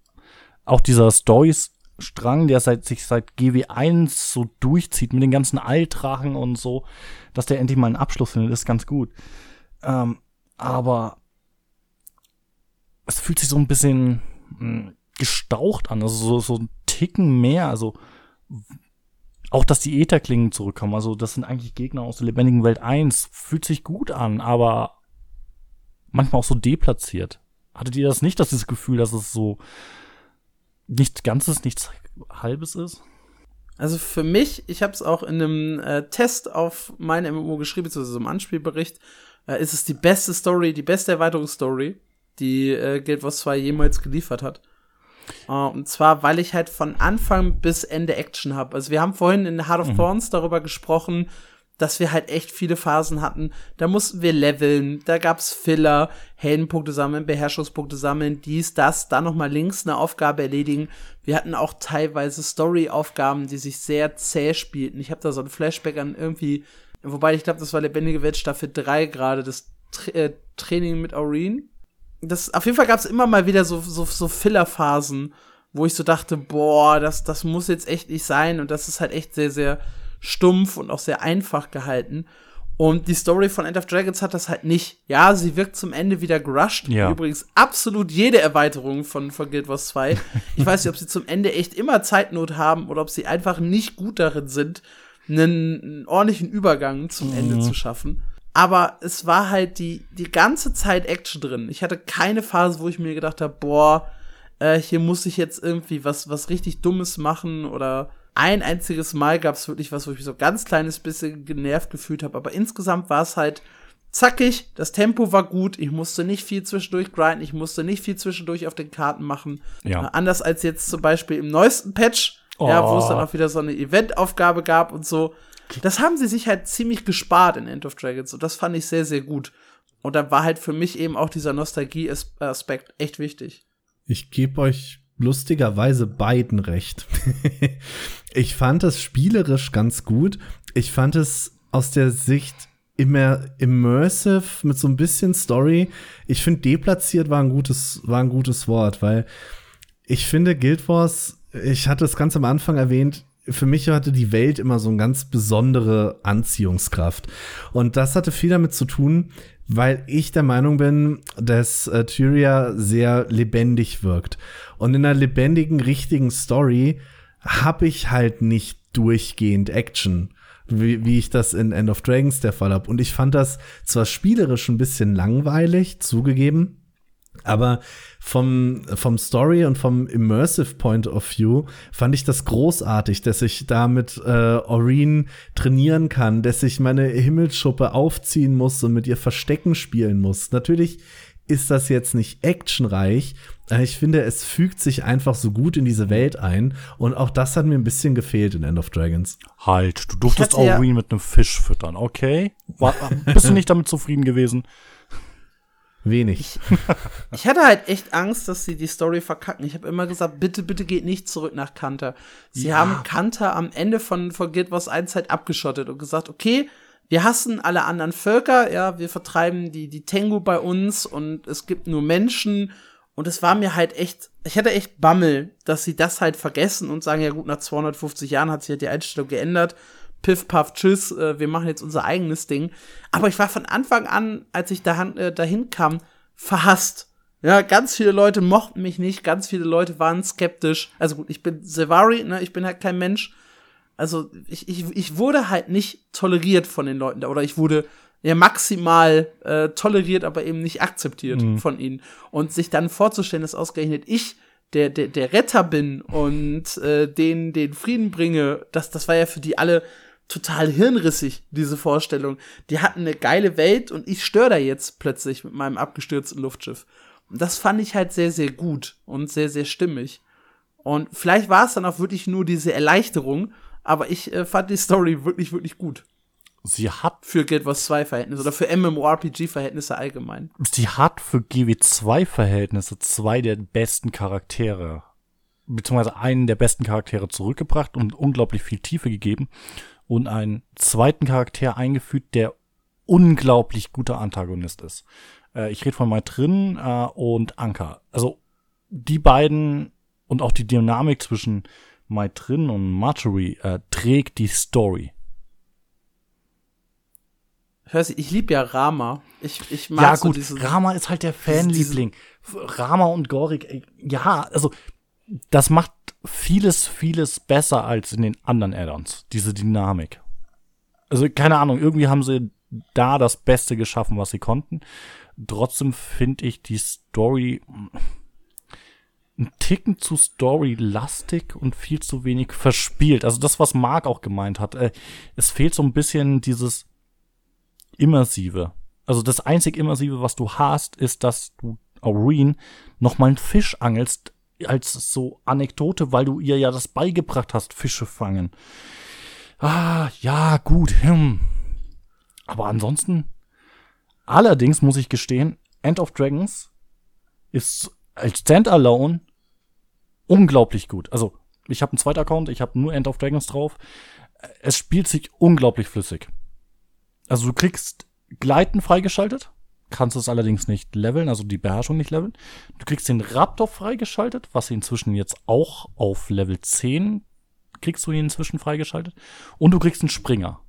[SPEAKER 3] auch dieser Stories-Strang, der seit, sich seit GW1 so durchzieht mit den ganzen Altrachen und so, dass der endlich mal einen Abschluss findet, ist ganz gut. Ähm, aber es fühlt sich so ein bisschen mh, hm, gestaucht an, also so, so ein Ticken mehr, also auch, dass die Ätherklingen zurückkommen, also das sind eigentlich Gegner aus der lebendigen Welt 1, fühlt sich gut an, aber manchmal auch so deplatziert. Hattet ihr das nicht, dass dieses Gefühl, dass es so nichts Ganzes, nichts Halbes ist?
[SPEAKER 1] Also für mich, ich habe es auch in einem äh, Test auf mein MMO geschrieben, beziehungsweise im Anspielbericht, äh, ist es die beste Story, die beste Erweiterungsstory, die äh, Guild Wars 2 jemals geliefert hat. Uh, und zwar, weil ich halt von Anfang bis Ende Action habe. Also wir haben vorhin in Heart of mhm. Thorns darüber gesprochen, dass wir halt echt viele Phasen hatten. Da mussten wir leveln, da gab's Filler, Heldenpunkte sammeln, Beherrschungspunkte sammeln, dies, das, dann noch mal links eine Aufgabe erledigen. Wir hatten auch teilweise Story-Aufgaben, die sich sehr zäh spielten. Ich habe da so ein Flashback an irgendwie, wobei ich glaube, das war Lebendige Welt Staffel 3 gerade, das Tra äh, Training mit Aureen das, auf jeden Fall gab es immer mal wieder so, so, so Filler-Phasen, wo ich so dachte, boah, das, das muss jetzt echt nicht sein. Und das ist halt echt sehr, sehr stumpf und auch sehr einfach gehalten. Und die Story von End of Dragons hat das halt nicht. Ja, sie wirkt zum Ende wieder gerusht. Ja. Übrigens absolut jede Erweiterung von, von Guild Wars 2. *laughs* Ich weiß nicht, ob sie zum Ende echt immer Zeitnot haben oder ob sie einfach nicht gut darin sind, einen, einen ordentlichen Übergang zum mhm. Ende zu schaffen aber es war halt die, die ganze Zeit Action drin. Ich hatte keine Phase, wo ich mir gedacht habe, boah, äh, hier muss ich jetzt irgendwie was, was richtig Dummes machen oder ein einziges Mal gab es wirklich was, wo ich mich so ganz kleines bisschen genervt gefühlt habe. Aber insgesamt war es halt zackig, das Tempo war gut, ich musste nicht viel zwischendurch grinden, ich musste nicht viel zwischendurch auf den Karten machen. Ja. Äh, anders als jetzt zum Beispiel im neuesten Patch, oh. ja, wo es dann auch wieder so eine Eventaufgabe gab und so. Das haben sie sich halt ziemlich gespart in End of Dragons und das fand ich sehr, sehr gut. Und da war halt für mich eben auch dieser Nostalgie-Aspekt echt wichtig.
[SPEAKER 2] Ich gebe euch lustigerweise beiden recht. *laughs* ich fand es spielerisch ganz gut. Ich fand es aus der Sicht immer immersive mit so ein bisschen Story. Ich finde deplatziert war ein gutes war ein gutes Wort, weil ich finde Guild Wars, ich hatte es ganz am Anfang erwähnt, für mich hatte die Welt immer so eine ganz besondere Anziehungskraft. Und das hatte viel damit zu tun, weil ich der Meinung bin, dass äh, Tyria sehr lebendig wirkt. Und in einer lebendigen, richtigen Story habe ich halt nicht durchgehend Action. Wie, wie ich das in End of Dragons der Fall habe. Und ich fand das zwar spielerisch ein bisschen langweilig, zugegeben, Aber vom, vom Story und vom Immersive Point of View fand ich das großartig, dass ich da mit äh, Oreen trainieren kann, dass ich meine Himmelsschuppe aufziehen muss und mit ihr Verstecken spielen muss. Natürlich ist das jetzt nicht actionreich, aber ich finde, es fügt sich einfach so gut in diese Welt ein. Und auch das hat mir ein bisschen gefehlt in End of Dragons.
[SPEAKER 3] Halt, du durftest
[SPEAKER 1] hatte ja-
[SPEAKER 3] Oreen mit einem Fisch füttern, okay? War, *laughs* bist du nicht damit zufrieden gewesen?
[SPEAKER 2] Wenig.
[SPEAKER 1] Ich hatte halt echt Angst, dass sie die Story verkacken. Ich habe immer gesagt, bitte, bitte geht nicht zurück nach Kanter. Sie
[SPEAKER 3] Ja.
[SPEAKER 1] haben Kanter am Ende von, von Guild Wars 1 halt abgeschottet und gesagt, okay, wir hassen alle anderen Völker, ja, wir vertreiben die, die Tengu bei uns und es gibt nur Menschen. Und es war mir halt echt, ich hatte echt Bammel, dass sie das halt vergessen und sagen, ja gut, nach 250 Jahren hat sich halt die Einstellung geändert. Piff, paff, tschüss, äh, wir machen jetzt unser eigenes Ding. Aber ich war von Anfang an, als ich dahin, äh, dahin kam, verhasst. Ja, ganz viele Leute mochten mich nicht, ganz viele Leute waren skeptisch. Also gut, ich bin Sevari, ne, ich bin halt kein Mensch. Also ich, ich, ich wurde halt nicht toleriert von den Leuten da. Oder ich wurde ja maximal äh, toleriert, aber eben nicht akzeptiert von ihnen. Und sich dann vorzustellen, dass ausgerechnet ich der, der, der Retter bin und äh, den, den Frieden bringe, das, das war ja für die alle total hirnrissig, diese Vorstellung. Die hatten eine geile Welt und ich störe da jetzt plötzlich mit meinem abgestürzten Luftschiff. Und das fand ich halt sehr, sehr gut und sehr, sehr stimmig. Und vielleicht war es dann auch wirklich nur diese Erleichterung, aber ich äh, fand die Story wirklich, wirklich gut.
[SPEAKER 3] Sie hat,
[SPEAKER 1] Für Guild Wars 2 Verhältnisse oder für MMORPG Verhältnisse allgemein.
[SPEAKER 3] sie hat für GW2-Verhältnisse zwei der besten Charaktere, beziehungsweise einen der besten Charaktere zurückgebracht und unglaublich viel Tiefe gegeben und einen zweiten Charakter eingefügt, der unglaublich guter Antagonist ist. Äh, ich rede von Maitrin äh, und Anka. Also die beiden und auch die Dynamik zwischen Maitrin und Marjorie äh, trägt die Story.
[SPEAKER 1] Hör sie, ich liebe ja Rama. Ich, ich mag
[SPEAKER 3] ja,
[SPEAKER 1] so
[SPEAKER 3] gut,
[SPEAKER 1] dieses,
[SPEAKER 3] Rama ist halt der Fanliebling. Rama und Gorik, ey, ja, also das macht vieles, vieles besser als in den anderen Add-ons, diese Dynamik. Also keine Ahnung, irgendwie haben sie da das Beste geschaffen, was sie konnten. Trotzdem finde ich die Story ein Ticken zu storylastig und viel zu wenig verspielt. Also das, was Marc auch gemeint hat. Äh, es fehlt so ein bisschen dieses Immersive. Also das einzig Immersive, was du hast, ist, dass du Aureen noch mal einen Fisch angelst als so Anekdote, weil du ihr ja das beigebracht hast, Fische fangen. Ah, ja, gut. Hm. Aber ansonsten, allerdings muss ich gestehen, End of Dragons ist als Standalone unglaublich gut. Also, ich habe einen zweiten Account, ich habe nur End of Dragons drauf. Es spielt sich unglaublich flüssig. Also du kriegst Gleiten freigeschaltet, kannst es allerdings nicht leveln, also die Beherrschung nicht leveln. Du kriegst den Raptor freigeschaltet, was inzwischen jetzt auch auf Level 10 kriegst du ihn inzwischen freigeschaltet. Und du kriegst einen Springer.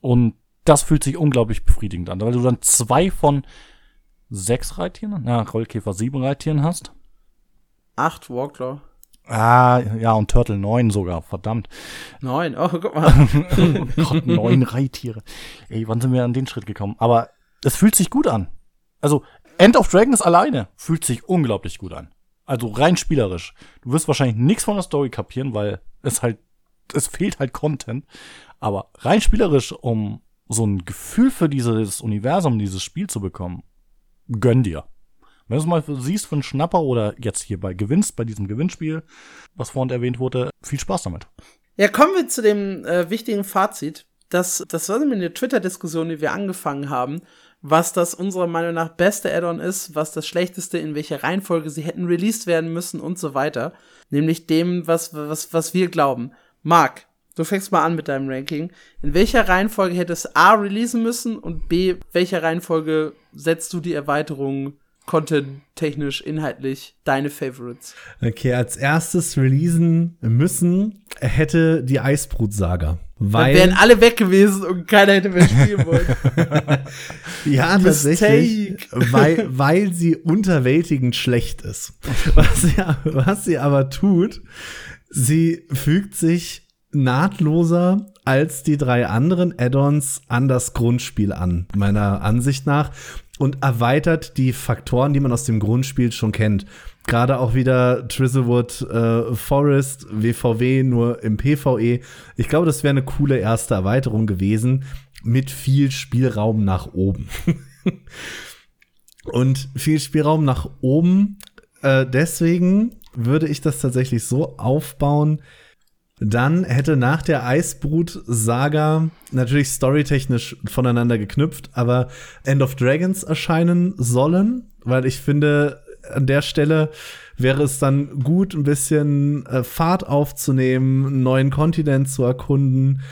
[SPEAKER 3] Und das fühlt sich unglaublich befriedigend an, weil du dann zwei von sechs Reittieren, na, Rollkäfer sieben Reittieren hast.
[SPEAKER 1] acht Warclaw.
[SPEAKER 3] Ah, ja, und Turtle neun sogar, verdammt.
[SPEAKER 1] Neun. Oh, guck mal.
[SPEAKER 3] Oh *laughs* Gott, neun Reittiere. Ey, wann sind wir an den Schritt gekommen? Aber es fühlt sich gut an. Also, End of Dragons alleine fühlt sich unglaublich gut an. Also rein spielerisch. Du wirst wahrscheinlich nichts von der Story kapieren, weil es halt, es fehlt halt Content. Aber rein spielerisch, um so ein Gefühl für dieses Universum, dieses Spiel zu bekommen, gönn dir. Wenn du es mal siehst für einen Schnapper oder jetzt hier bei gewinnst bei diesem Gewinnspiel, was vorhin erwähnt wurde, viel Spaß damit.
[SPEAKER 1] Ja, kommen wir zu dem äh, wichtigen Fazit. Das, das war nämlich eine Twitter-Diskussion, die wir angefangen haben, was das unserer Meinung nach beste Add-on ist, was das schlechteste, in welcher Reihenfolge sie hätten released werden müssen und so weiter. Nämlich dem, was, was, was wir glauben. Marc, du fängst mal an mit deinem Ranking. In welcher Reihenfolge hättest A releasen müssen und B, welcher Reihenfolge setzt du die Erweiterung content-technisch, inhaltlich, deine Favorites?
[SPEAKER 2] Okay, als erstes releasen müssen hätte die Eisbrut-Saga.
[SPEAKER 1] Dann
[SPEAKER 2] Weil,
[SPEAKER 1] wären alle weg gewesen und keiner hätte mehr spielen wollen. *laughs*
[SPEAKER 2] ja, tatsächlich, weil, weil sie unterwältigend schlecht ist. Was sie, was sie aber tut, sie fügt sich nahtloser als die drei anderen Add-ons an das Grundspiel an, meiner Ansicht nach. Und erweitert die Faktoren, die man aus dem Grundspiel schon kennt. Gerade auch wieder Trizzlewood äh, Forest, WVW, nur im PvE. Ich glaube, das wäre eine coole erste Erweiterung gewesen mit viel Spielraum nach oben. *laughs* Und viel Spielraum nach oben. Äh, deswegen würde ich das tatsächlich so aufbauen. Dann hätte nach der Eisbrut-Saga natürlich storytechnisch voneinander geknüpft, aber End of Dragons erscheinen sollen, weil ich finde, an der Stelle wäre es dann gut, ein bisschen äh, Fahrt aufzunehmen, einen neuen Kontinent zu erkunden,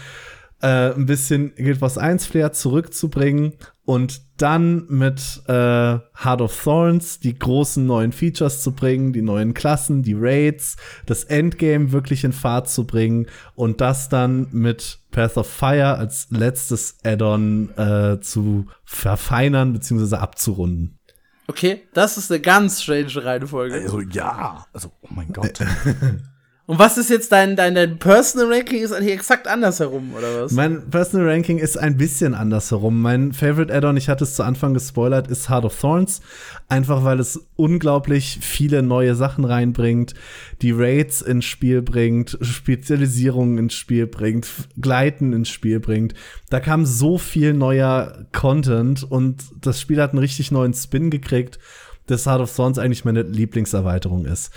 [SPEAKER 2] äh, ein bisschen Guild Wars 1 Flair zurückzubringen und dann mit äh, Heart of Thorns die großen neuen Features zu bringen, die neuen Klassen, die Raids, das Endgame wirklich in Fahrt zu bringen und das dann mit Path of Fire als letztes Add-on äh, zu verfeinern bzw. abzurunden.
[SPEAKER 1] Okay, das ist eine ganz strange Reihenfolge.
[SPEAKER 3] Also ja, also oh mein Gott. *laughs*
[SPEAKER 1] Und was ist jetzt dein, dein, dein Personal Ranking? Ist eigentlich exakt andersherum, oder was?
[SPEAKER 2] Mein Personal Ranking ist ein bisschen andersherum. Mein Favorite Add-on, ich hatte es zu Anfang gespoilert, ist Heart of Thorns. Einfach weil es unglaublich viele neue Sachen reinbringt, die Raids ins Spiel bringt, Spezialisierungen ins Spiel bringt, Gleiten ins Spiel bringt. Da kam so viel neuer Content und das Spiel hat einen richtig neuen Spin gekriegt, dass Heart of Thorns eigentlich meine Lieblingserweiterung ist.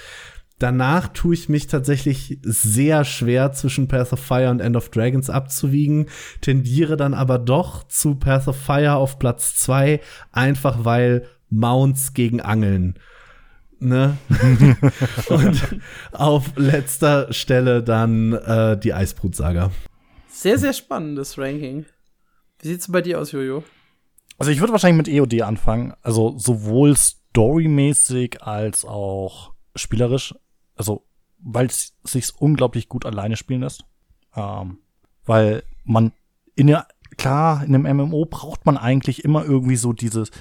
[SPEAKER 2] Danach tue ich mich tatsächlich sehr schwer zwischen Path of Fire und End of Dragons abzuwiegen, tendiere dann aber doch zu Path of Fire auf Platz zwei, einfach weil Mounts gegen Angeln. Ne? *laughs* und auf letzter Stelle dann äh, die Eisbrutsaga.
[SPEAKER 1] Sehr, sehr spannendes Ranking. Wie sieht's bei dir aus, Jojo?
[SPEAKER 3] Also ich würde wahrscheinlich mit EOD anfangen. Also sowohl storymäßig als auch spielerisch also weil es sich unglaublich gut alleine spielen lässt. Ähm, weil man in der, klar, in einem MMO braucht man eigentlich immer irgendwie so dieses,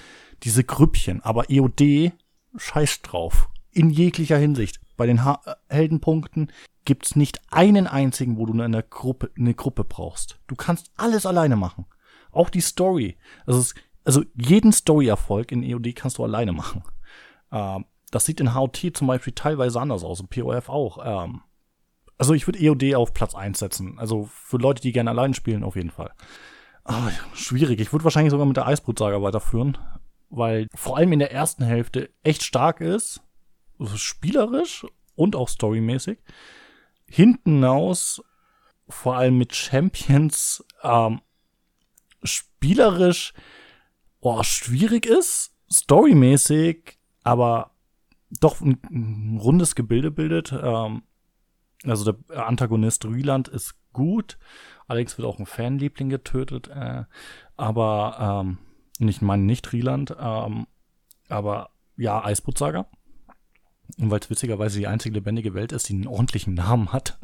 [SPEAKER 3] diese Grüppchen, aber EOD scheißt drauf. In jeglicher Hinsicht. Bei den ha Heldenpunkten gibt's nicht einen einzigen, wo du eine Gruppe, eine Gruppe brauchst. Du kannst alles alleine machen. Auch die Story. Also, also jeden Story-Erfolg in EOD kannst du alleine machen. Ähm, das sieht in HOT zum Beispiel teilweise anders aus und POF auch. Ähm, also ich würde EOD auf Platz 1 setzen. Also für Leute, die gerne allein spielen, auf jeden Fall. Ah, schwierig. Ich würde wahrscheinlich sogar mit der Eisbrutsaga weiterführen, weil vor allem in der ersten Hälfte echt stark ist, spielerisch und auch storymäßig. Hinten aus, vor allem mit Champions, ähm, spielerisch, oh, schwierig ist, storymäßig, aber doch ein, ein rundes Gebilde bildet. Ähm, also der Antagonist Rüland ist gut, allerdings wird auch ein Fanliebling getötet, äh, aber ähm, nicht meine nicht Rieland, ähm, aber ja, Eisbrutsager. Und weil es witzigerweise die einzige lebendige Welt ist, die einen ordentlichen Namen hat.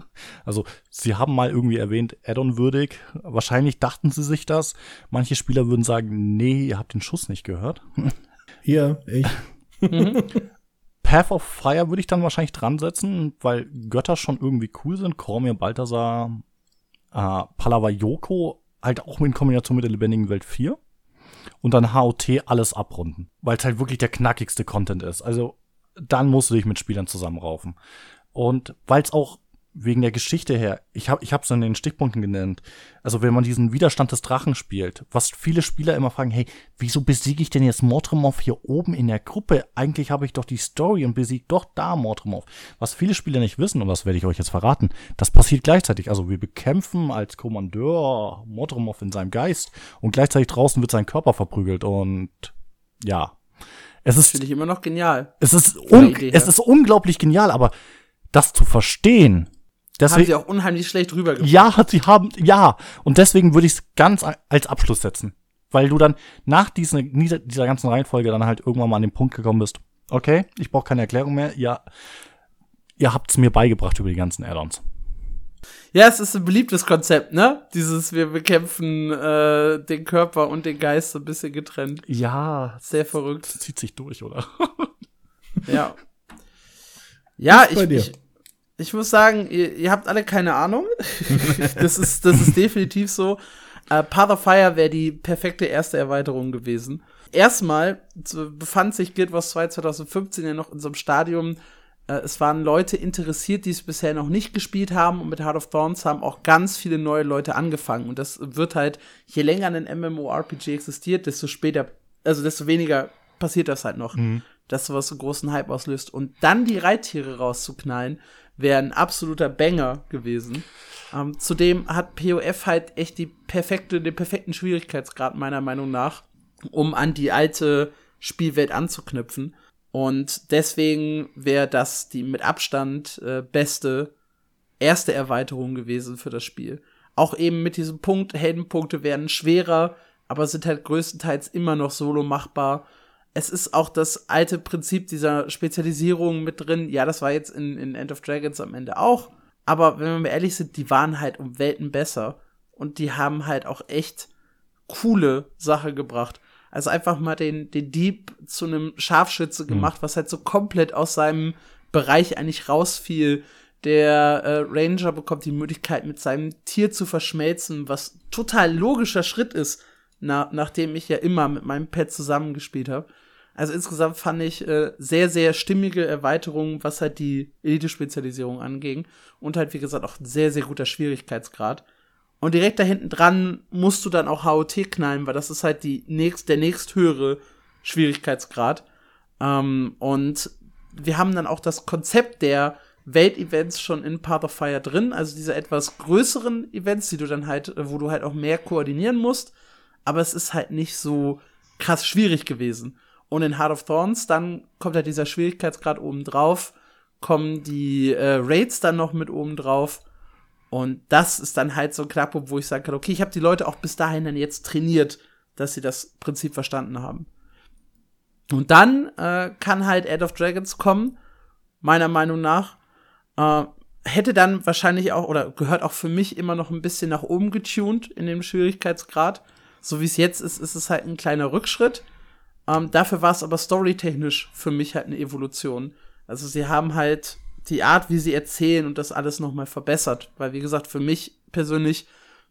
[SPEAKER 3] Also, sie haben mal irgendwie erwähnt, Addon würdig. Wahrscheinlich dachten sie sich das. Manche Spieler würden sagen, nee, ihr habt den Schuss nicht gehört.
[SPEAKER 2] Hier, ich.
[SPEAKER 3] Mhm. Path of Fire würde ich dann wahrscheinlich dran setzen, weil Götter schon irgendwie cool sind. Kormir, Balthasar, äh, Palava Yoko, halt auch in Kombination mit der lebendigen Welt 4. Und dann HOT alles abrunden, weil es halt wirklich der knackigste Content ist. Also dann musst du dich mit Spielern zusammenraufen. Und weil es auch wegen der Geschichte her, ich habe ich hab's in den Stichpunkten genannt. Also wenn man diesen Widerstand des Drachen spielt, was viele Spieler immer fragen, hey, wieso besiege ich denn jetzt Mortremov hier oben in der Gruppe? Eigentlich habe ich doch die Story und besiege doch da Mortremov. Was viele Spieler nicht wissen, und das werde ich euch jetzt verraten, das passiert gleichzeitig. Also wir bekämpfen als Kommandeur Mortremov in seinem Geist und gleichzeitig draußen wird sein Körper verprügelt und ja. Es ist,
[SPEAKER 1] Finde ich immer noch genial.
[SPEAKER 3] Es ist, un es ist unglaublich genial, aber das zu verstehen,
[SPEAKER 1] Deswegen, haben sie auch unheimlich schlecht rübergebracht.
[SPEAKER 3] Ja, sie haben, ja. Und deswegen würde ich es ganz als Abschluss setzen. Weil du dann nach diesen, dieser ganzen Reihenfolge dann halt irgendwann mal an den Punkt gekommen bist. Okay, ich brauche keine Erklärung mehr. Ja, ihr habt es mir beigebracht über die ganzen Add-ons.
[SPEAKER 1] Ja, es ist ein beliebtes Konzept, ne? Dieses, wir bekämpfen äh, den Körper und den Geist so ein bisschen getrennt.
[SPEAKER 3] Ja.
[SPEAKER 1] Sehr verrückt.
[SPEAKER 3] Das zieht sich durch, oder?
[SPEAKER 1] ja. *laughs* Ja, ich, ich, Ich muss sagen, ihr, ihr habt alle keine Ahnung. *laughs* das, ist, das ist definitiv so. Äh, Path of Fire wäre die perfekte erste Erweiterung gewesen. Erstmal befand sich Guild Wars 2 2015 ja noch in so einem Stadium, äh, es waren Leute interessiert, die es bisher noch nicht gespielt haben und mit Heart of Thorns haben auch ganz viele neue Leute angefangen. Und das wird halt, je länger ein MMORPG existiert, desto später, also desto weniger passiert das halt noch, mhm. dass sowas so großen Hype auslöst. Und dann die Reittiere rauszuknallen, wäre ein absoluter Banger gewesen. Ähm, zudem hat POF halt echt die perfekte, den perfekten Schwierigkeitsgrad meiner Meinung nach, um an die alte Spielwelt anzuknüpfen. Und deswegen wäre das die mit Abstand äh, beste erste Erweiterung gewesen für das Spiel. Auch eben mit diesem Punkt, Heldenpunkte werden schwerer, aber sind halt größtenteils immer noch solo machbar. Es ist auch das alte Prinzip dieser Spezialisierung mit drin. Ja, das war jetzt in, in End of Dragons am Ende auch. Aber wenn wir mal ehrlich sind, die waren halt um Welten besser. Und die haben halt auch echt coole Sache gebracht. Also einfach mal den, den Dieb zu einem Scharfschütze gemacht, mhm. was halt so komplett aus seinem Bereich eigentlich rausfiel. Der äh, Ranger bekommt die Möglichkeit, mit seinem Tier zu verschmelzen, was total logischer Schritt ist, na, nachdem ich ja immer mit meinem Pet zusammengespielt habe. Also insgesamt fand ich äh, sehr, sehr stimmige Erweiterungen, was halt die Elite-Spezialisierung anging. Und halt, wie gesagt, auch ein sehr, sehr guter Schwierigkeitsgrad. Und direkt da hinten dran musst du dann auch HOT knallen, weil das ist halt die nächst, der nächsthöhere Schwierigkeitsgrad. Ähm, und wir haben dann auch das Konzept der Weltevents schon in Path of Fire drin, also diese etwas größeren Events, die du dann halt, wo du halt auch mehr koordinieren musst. Aber es ist halt nicht so krass schwierig gewesen. Und in Heart of Thorns, dann kommt halt dieser Schwierigkeitsgrad oben drauf, kommen die äh, Raids dann noch mit oben drauf. Und das ist dann halt so ein Knackpunkt, wo ich sagen kann, okay, ich habe die Leute auch bis dahin dann jetzt trainiert, dass sie das Prinzip verstanden haben. Und dann äh, kann halt End of Dragons kommen, meiner Meinung nach. Äh, hätte dann wahrscheinlich auch, oder gehört auch für mich immer noch ein bisschen nach oben getuned in dem Schwierigkeitsgrad. So wie es jetzt ist, ist es halt ein kleiner Rückschritt. Ähm, dafür war es aber storytechnisch für mich halt eine Evolution. Also sie haben halt die Art, wie sie erzählen und das alles nochmal verbessert. Weil, wie gesagt, für mich persönlich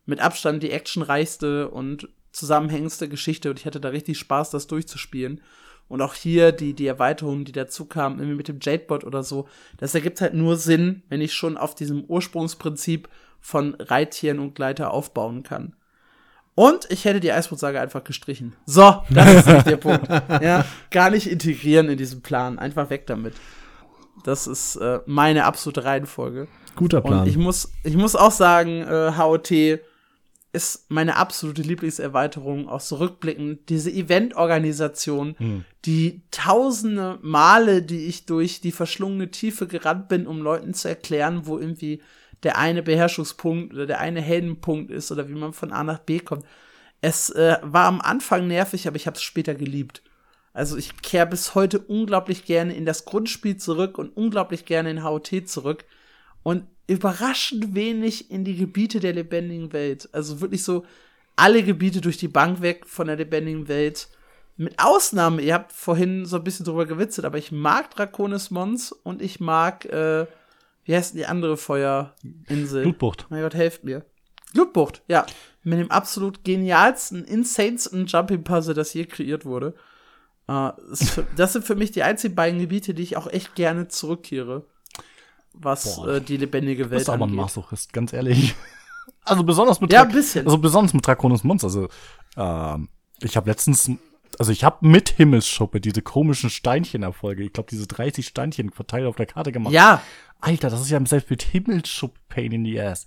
[SPEAKER 1] mit Abstand die actionreichste und zusammenhängendste Geschichte und ich hatte da richtig Spaß, das durchzuspielen. Und auch hier die, die Erweiterungen, die dazu kamen, irgendwie mit dem Jadebot oder so, das ergibt halt nur Sinn, wenn ich schon auf diesem Ursprungsprinzip von Reittieren und Gleiter aufbauen kann. Und ich hätte die Eisbootsage einfach gestrichen. So, das ist nicht der Punkt. *laughs* Ja, gar nicht integrieren in diesen Plan. Einfach weg damit. Das ist äh, meine absolute Reihenfolge.
[SPEAKER 2] Guter Plan.
[SPEAKER 1] Und ich muss, ich muss auch sagen, äh, HOT ist meine absolute Lieblingserweiterung, auch so rückblickend. Diese Eventorganisation, hm. die tausende Male, die ich durch die verschlungene Tiefe gerannt bin, um Leuten zu erklären, wo irgendwie der eine Beherrschungspunkt oder der eine Heldenpunkt ist oder wie man von A nach B kommt. Es äh, war am Anfang nervig, aber ich habe es später geliebt. Also ich kehre bis heute unglaublich gerne in das Grundspiel zurück und unglaublich gerne in HOT zurück und überraschend wenig in die Gebiete der lebendigen Welt. Also wirklich so alle Gebiete durch die Bank weg von der lebendigen Welt. Mit Ausnahme, ihr habt vorhin so ein bisschen drüber gewitzelt, aber ich mag Draconis Mons und ich mag, äh, wie heißt die andere Feuerinsel?
[SPEAKER 3] Blutbucht.
[SPEAKER 1] Mein Gott, helft mir. Blutbucht, ja. Mit dem absolut genialsten, insanesten Jumping Puzzle, das je kreiert wurde. Uh, *laughs* das sind für mich die einzigen beiden Gebiete, die ich auch echt gerne zurückkehre, was äh, die lebendige Welt
[SPEAKER 3] angeht. Du bist aber ein Masochist, ganz ehrlich. *laughs* Also besonders mit
[SPEAKER 1] ja, ein bisschen.
[SPEAKER 3] Also besonders mit Draconis Monster. Also ähm, ich habe letztens, also ich habe mit Himmelsschuppe diese komischen Steinchen-Erfolge, ich glaube diese 30 Steinchen verteilt auf der Karte gemacht.
[SPEAKER 1] Ja.
[SPEAKER 3] Alter, das ist ja selbst mit Himmelsschuppe Pain in the Ass.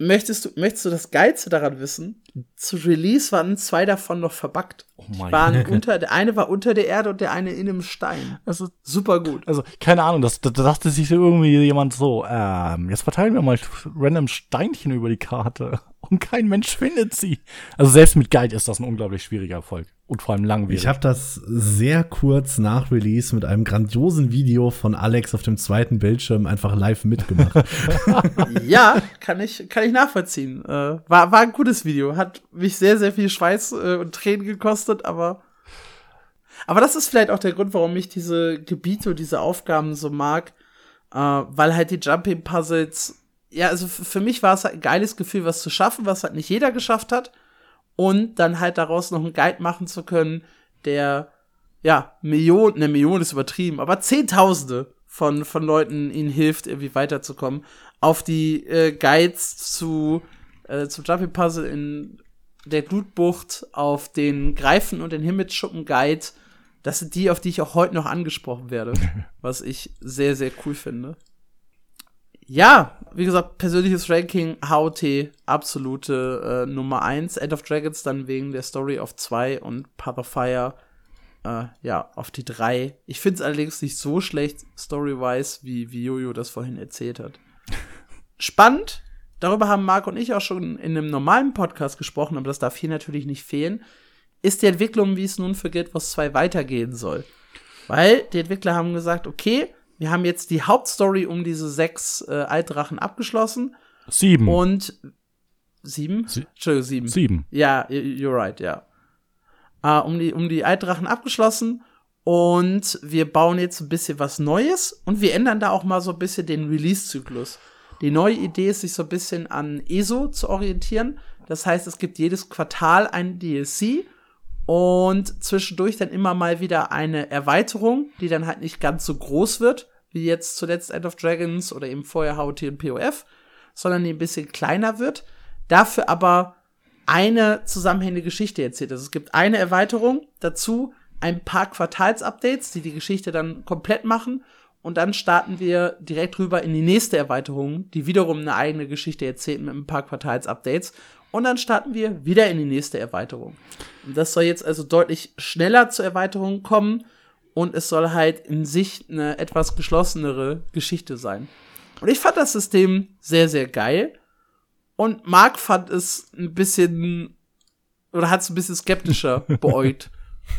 [SPEAKER 1] Möchtest du, möchtest du das Geilste daran wissen? Zu Release waren zwei davon noch verbuggt. Oh mein waren unter, der eine war unter der Erde und der eine in einem Stein. Also super gut.
[SPEAKER 3] Also keine Ahnung, das, da dachte sich irgendwie jemand so, ähm, jetzt verteilen wir mal random Steinchen über die Karte *laughs* und kein Mensch findet sie. Also selbst mit Guide ist das ein unglaublich schwieriger Erfolg und vor allem langwierig.
[SPEAKER 2] Ich habe das sehr kurz nach Release mit einem grandiosen Video von Alex auf dem zweiten Bildschirm einfach live mitgemacht. *laughs*
[SPEAKER 1] ja, kann ich, kann ich nachvollziehen. Äh, war, war ein gutes Video. Hat mich sehr, sehr viel Schweiß äh, und Tränen gekostet, aber. Aber das ist vielleicht auch der Grund, warum ich diese Gebiete und diese Aufgaben so mag. äh, weil halt die Jumping Puzzles, ja, also für mich war es halt ein geiles Gefühl, was zu schaffen, was halt nicht jeder geschafft hat. Und dann halt daraus noch einen Guide machen zu können, der, ja, Millionen, eine Million ist übertrieben, aber Zehntausende von, von Leuten ihnen hilft, irgendwie weiterzukommen. Auf die äh, Guides zu, äh, zum Jumping Puzzle in der Glutbucht, auf den Greifen und den Himmelsschuppen Guide. Das sind die, auf die ich auch heute noch angesprochen werde, *laughs* was ich sehr, sehr cool finde. Ja, wie gesagt, persönliches Ranking, HOT, absolute äh, Nummer 1. End of Dragons dann wegen der Story auf 2 und Path of Fire, äh, ja, auf die 3. Ich finde es allerdings nicht so schlecht, story-wise, wie, wie Jojo das vorhin erzählt hat. *laughs* Spannend, darüber haben Marc und ich auch schon in einem normalen Podcast gesprochen, aber das darf hier natürlich nicht fehlen, ist die Entwicklung, wie es nun für Guild Wars 2 weitergehen soll. Weil die Entwickler haben gesagt, okay, wir haben jetzt die Hauptstory um diese sechs äh, Altdrachen abgeschlossen.
[SPEAKER 3] Sieben.
[SPEAKER 1] Und sieben?
[SPEAKER 3] Sie
[SPEAKER 1] Entschuldigung, sieben.
[SPEAKER 3] Sieben.
[SPEAKER 1] Ja, you're right, ja. Äh, um, die, um die Altdrachen abgeschlossen. Und wir bauen jetzt ein bisschen was Neues und wir ändern da auch mal so ein bisschen den Release-Zyklus. Die neue Idee ist, sich so ein bisschen an ESO zu orientieren. Das heißt, es gibt jedes Quartal ein DLC und zwischendurch dann immer mal wieder eine Erweiterung, die dann halt nicht ganz so groß wird, wie jetzt zuletzt End of Dragons oder eben vorher HOT und POF, sondern die ein bisschen kleiner wird. Dafür aber eine zusammenhängende Geschichte erzählt. Also es gibt eine Erweiterung, dazu ein paar Quartalsupdates, die die Geschichte dann komplett machen. Und dann starten wir direkt rüber in die nächste Erweiterung, die wiederum eine eigene Geschichte erzählt mit ein paar Quartalsupdates. Und dann starten wir wieder in die nächste Erweiterung. Und das soll jetzt also deutlich schneller zur Erweiterung kommen. Und es soll halt in sich eine etwas geschlossenere Geschichte sein. Und ich fand das System sehr, sehr geil. Und Marc fand es ein bisschen, oder hat es ein bisschen skeptischer *laughs* beäugt.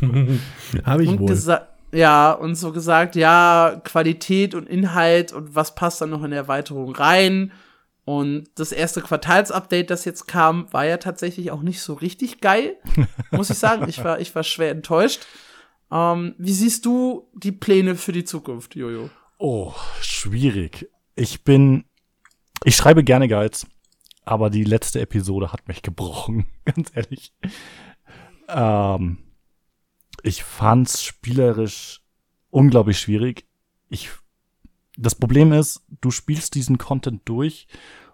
[SPEAKER 1] *laughs*
[SPEAKER 2] Habe ich
[SPEAKER 1] und
[SPEAKER 2] wohl.
[SPEAKER 1] ja, und so gesagt, ja, Qualität und Inhalt und was passt dann noch in die Erweiterung rein. Und das erste Quartalsupdate, das jetzt kam, war ja tatsächlich auch nicht so richtig geil, *laughs* muss ich sagen. Ich war, ich war schwer enttäuscht. Ähm, wie siehst du die Pläne für die Zukunft, Jojo?
[SPEAKER 3] Oh, schwierig. Ich bin, ich schreibe gerne Guides, aber die letzte Episode hat mich gebrochen, *laughs* ganz ehrlich. Ähm, ich fand's spielerisch unglaublich schwierig. Ich, das Problem ist, du spielst diesen Content durch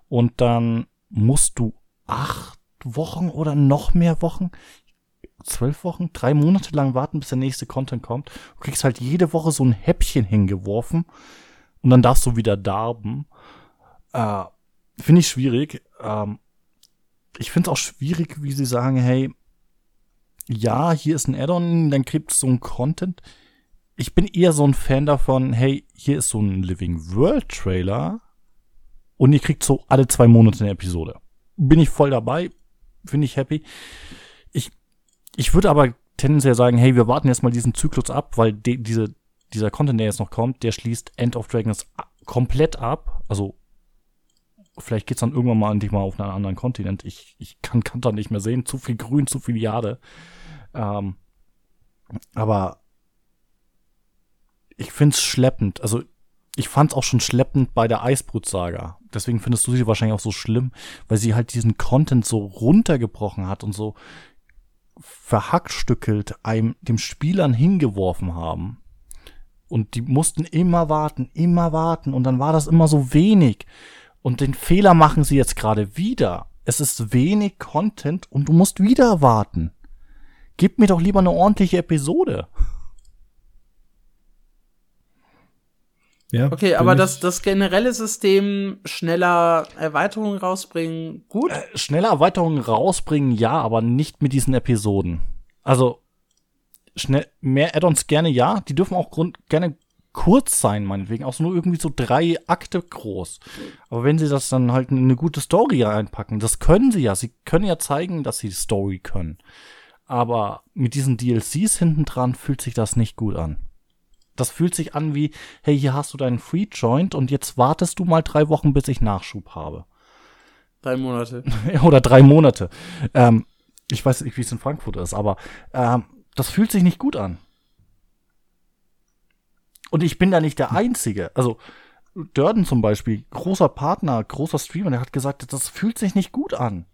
[SPEAKER 3] und dann musst du acht Wochen oder noch mehr Wochen, zwölf Wochen, drei Monate lang warten, bis der nächste Content kommt. Du kriegst halt jede Woche so ein Häppchen hingeworfen und dann darfst du wieder darben. Äh, finde ich schwierig. Ähm, ich finde es auch schwierig, wie sie sagen, hey, ja, hier ist ein Add-on, dann kriegt so ein Content. Ich bin eher so ein Fan davon, hey, hier ist so ein Living World Trailer und ihr kriegt so alle zwei Monate eine Episode. Bin ich voll dabei, finde ich happy. Ich, ich würde aber tendenziell sagen, hey, wir warten jetzt mal diesen Zyklus ab, weil de, diese, dieser Content, der jetzt noch kommt, der schließt End of Dragons komplett ab. Also vielleicht geht's dann irgendwann mal endlich mal auf einen anderen Kontinent. Ich, ich kann Kanter nicht mehr sehen. Zu viel Grün, zu viel Jade. Ähm, aber ich find's schleppend. Also ich fand's auch schon schleppend bei der Eisbrutsaga. Deswegen findest du sie wahrscheinlich auch so schlimm, weil sie halt diesen Content so runtergebrochen hat und so verhackstückelt einem dem Spielern hingeworfen haben. Und die mussten immer warten, immer warten und dann war das immer so wenig. Und den Fehler machen sie jetzt gerade wieder. Es ist wenig Content und du musst wieder warten. Gib mir doch lieber eine ordentliche Episode.
[SPEAKER 2] Ja,
[SPEAKER 1] Okay, aber das, das generelle System schneller Erweiterungen rausbringen, gut.
[SPEAKER 3] Schnelle Erweiterungen rausbringen, ja, aber nicht mit diesen Episoden. Also, schnell, mehr Add-ons gerne ja. Die dürfen auch grund, gerne kurz sein, meinetwegen. Auch so nur irgendwie so drei Akte groß. Aber wenn sie das dann halt in eine gute Story reinpacken, das können sie ja. Sie können ja zeigen, dass sie Story können. Aber mit diesen DLCs hinten dran fühlt sich das nicht gut an. Das fühlt sich an wie, hey, hier hast du deinen Free Joint und jetzt wartest du mal drei Wochen, bis ich Nachschub habe.
[SPEAKER 1] Drei Monate. *laughs*
[SPEAKER 3] Oder drei Monate. Ähm, ich weiß nicht, wie es in Frankfurt ist, aber ähm, das fühlt sich nicht gut an. Und ich bin da nicht der Einzige. Also, Durden zum Beispiel, großer Partner, großer Streamer, der hat gesagt, das fühlt sich nicht gut an.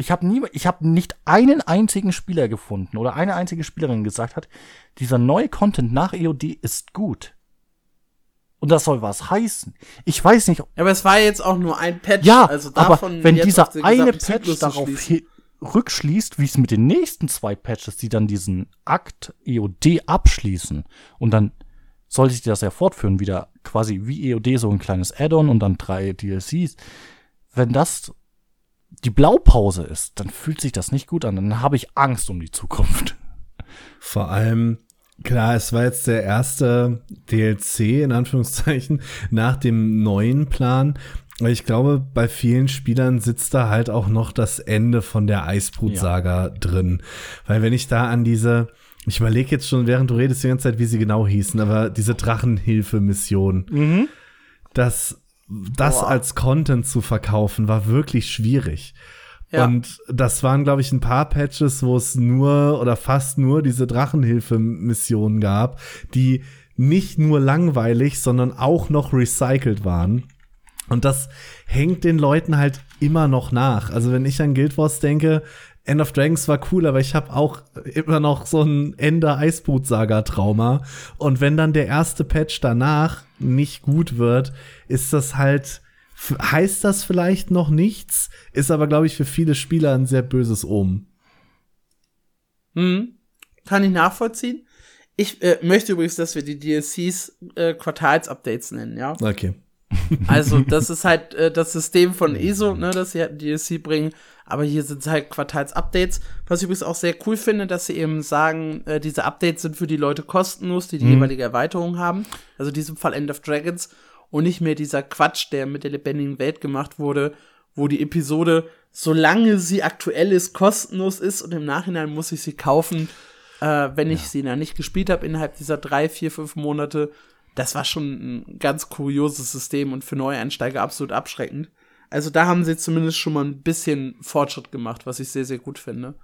[SPEAKER 3] Ich habe nie, ich habe nicht einen einzigen Spieler gefunden oder eine einzige Spielerin gesagt hat, dieser neue Content nach EOD ist gut. Und das soll was heißen. Ich weiß nicht.
[SPEAKER 1] Aber es war jetzt auch nur ein Patch.
[SPEAKER 3] Ja, also davon aber wenn dieser eine Patch darauf rückschließt, wie es mit den nächsten zwei Patches, die dann diesen Akt EOD abschließen und dann soll sich das ja fortführen, wieder quasi wie EOD so ein kleines Add-on und dann drei DLCs. Wenn das die Blaupause ist, dann fühlt sich das nicht gut an. Dann habe ich Angst um die Zukunft.
[SPEAKER 2] Vor allem, klar, es war jetzt der erste DLC in Anführungszeichen *laughs* nach dem neuen Plan. Ich glaube, bei vielen Spielern sitzt da halt auch noch das Ende von der Eisbrut-Saga ja. drin. Weil wenn ich da an diese, ich überlege jetzt schon, während du redest die ganze Zeit, wie sie genau hießen, aber diese Drachenhilfe-Mission, mhm. das, das als Content zu verkaufen, war wirklich schwierig. Ja. Und das waren, glaube ich, ein paar Patches, wo es nur oder fast nur diese Drachenhilfe-Missionen gab, die nicht nur langweilig, sondern auch noch recycelt waren. Und das hängt den Leuten halt immer noch nach. Also wenn ich an Guild Wars denke, End of Dragons war cool, aber ich habe auch immer noch so ein Ende Eisboot Saga Trauma und wenn dann der erste Patch danach nicht gut wird, ist das halt heißt das vielleicht noch nichts, ist aber glaube ich für viele Spieler ein sehr böses Omen.
[SPEAKER 1] Hm, kann ich nachvollziehen. Ich äh, möchte übrigens, dass wir die DLCs äh, Quartals-Updates nennen, ja.
[SPEAKER 2] Okay. *laughs*
[SPEAKER 1] Also, das ist halt äh, das System von ESO, ne, dass sie halt DLC bringen. Aber hier sind halt Quartals-Updates. Was ich übrigens auch sehr cool finde, dass sie eben sagen, äh, diese Updates sind für die Leute kostenlos, die die mhm. jeweilige Erweiterung haben. Also in diesem Fall End of Dragons. Und nicht mehr dieser Quatsch, der mit der lebendigen Welt gemacht wurde, wo die Episode, solange sie aktuell ist, kostenlos ist und im Nachhinein muss ich sie kaufen, äh, wenn ich sie dann nicht gespielt habe innerhalb dieser drei, vier, fünf Monate das war schon ein ganz kurioses System und für Neueinsteiger absolut abschreckend. Also da haben sie zumindest schon mal ein bisschen Fortschritt gemacht, was ich sehr, sehr gut finde.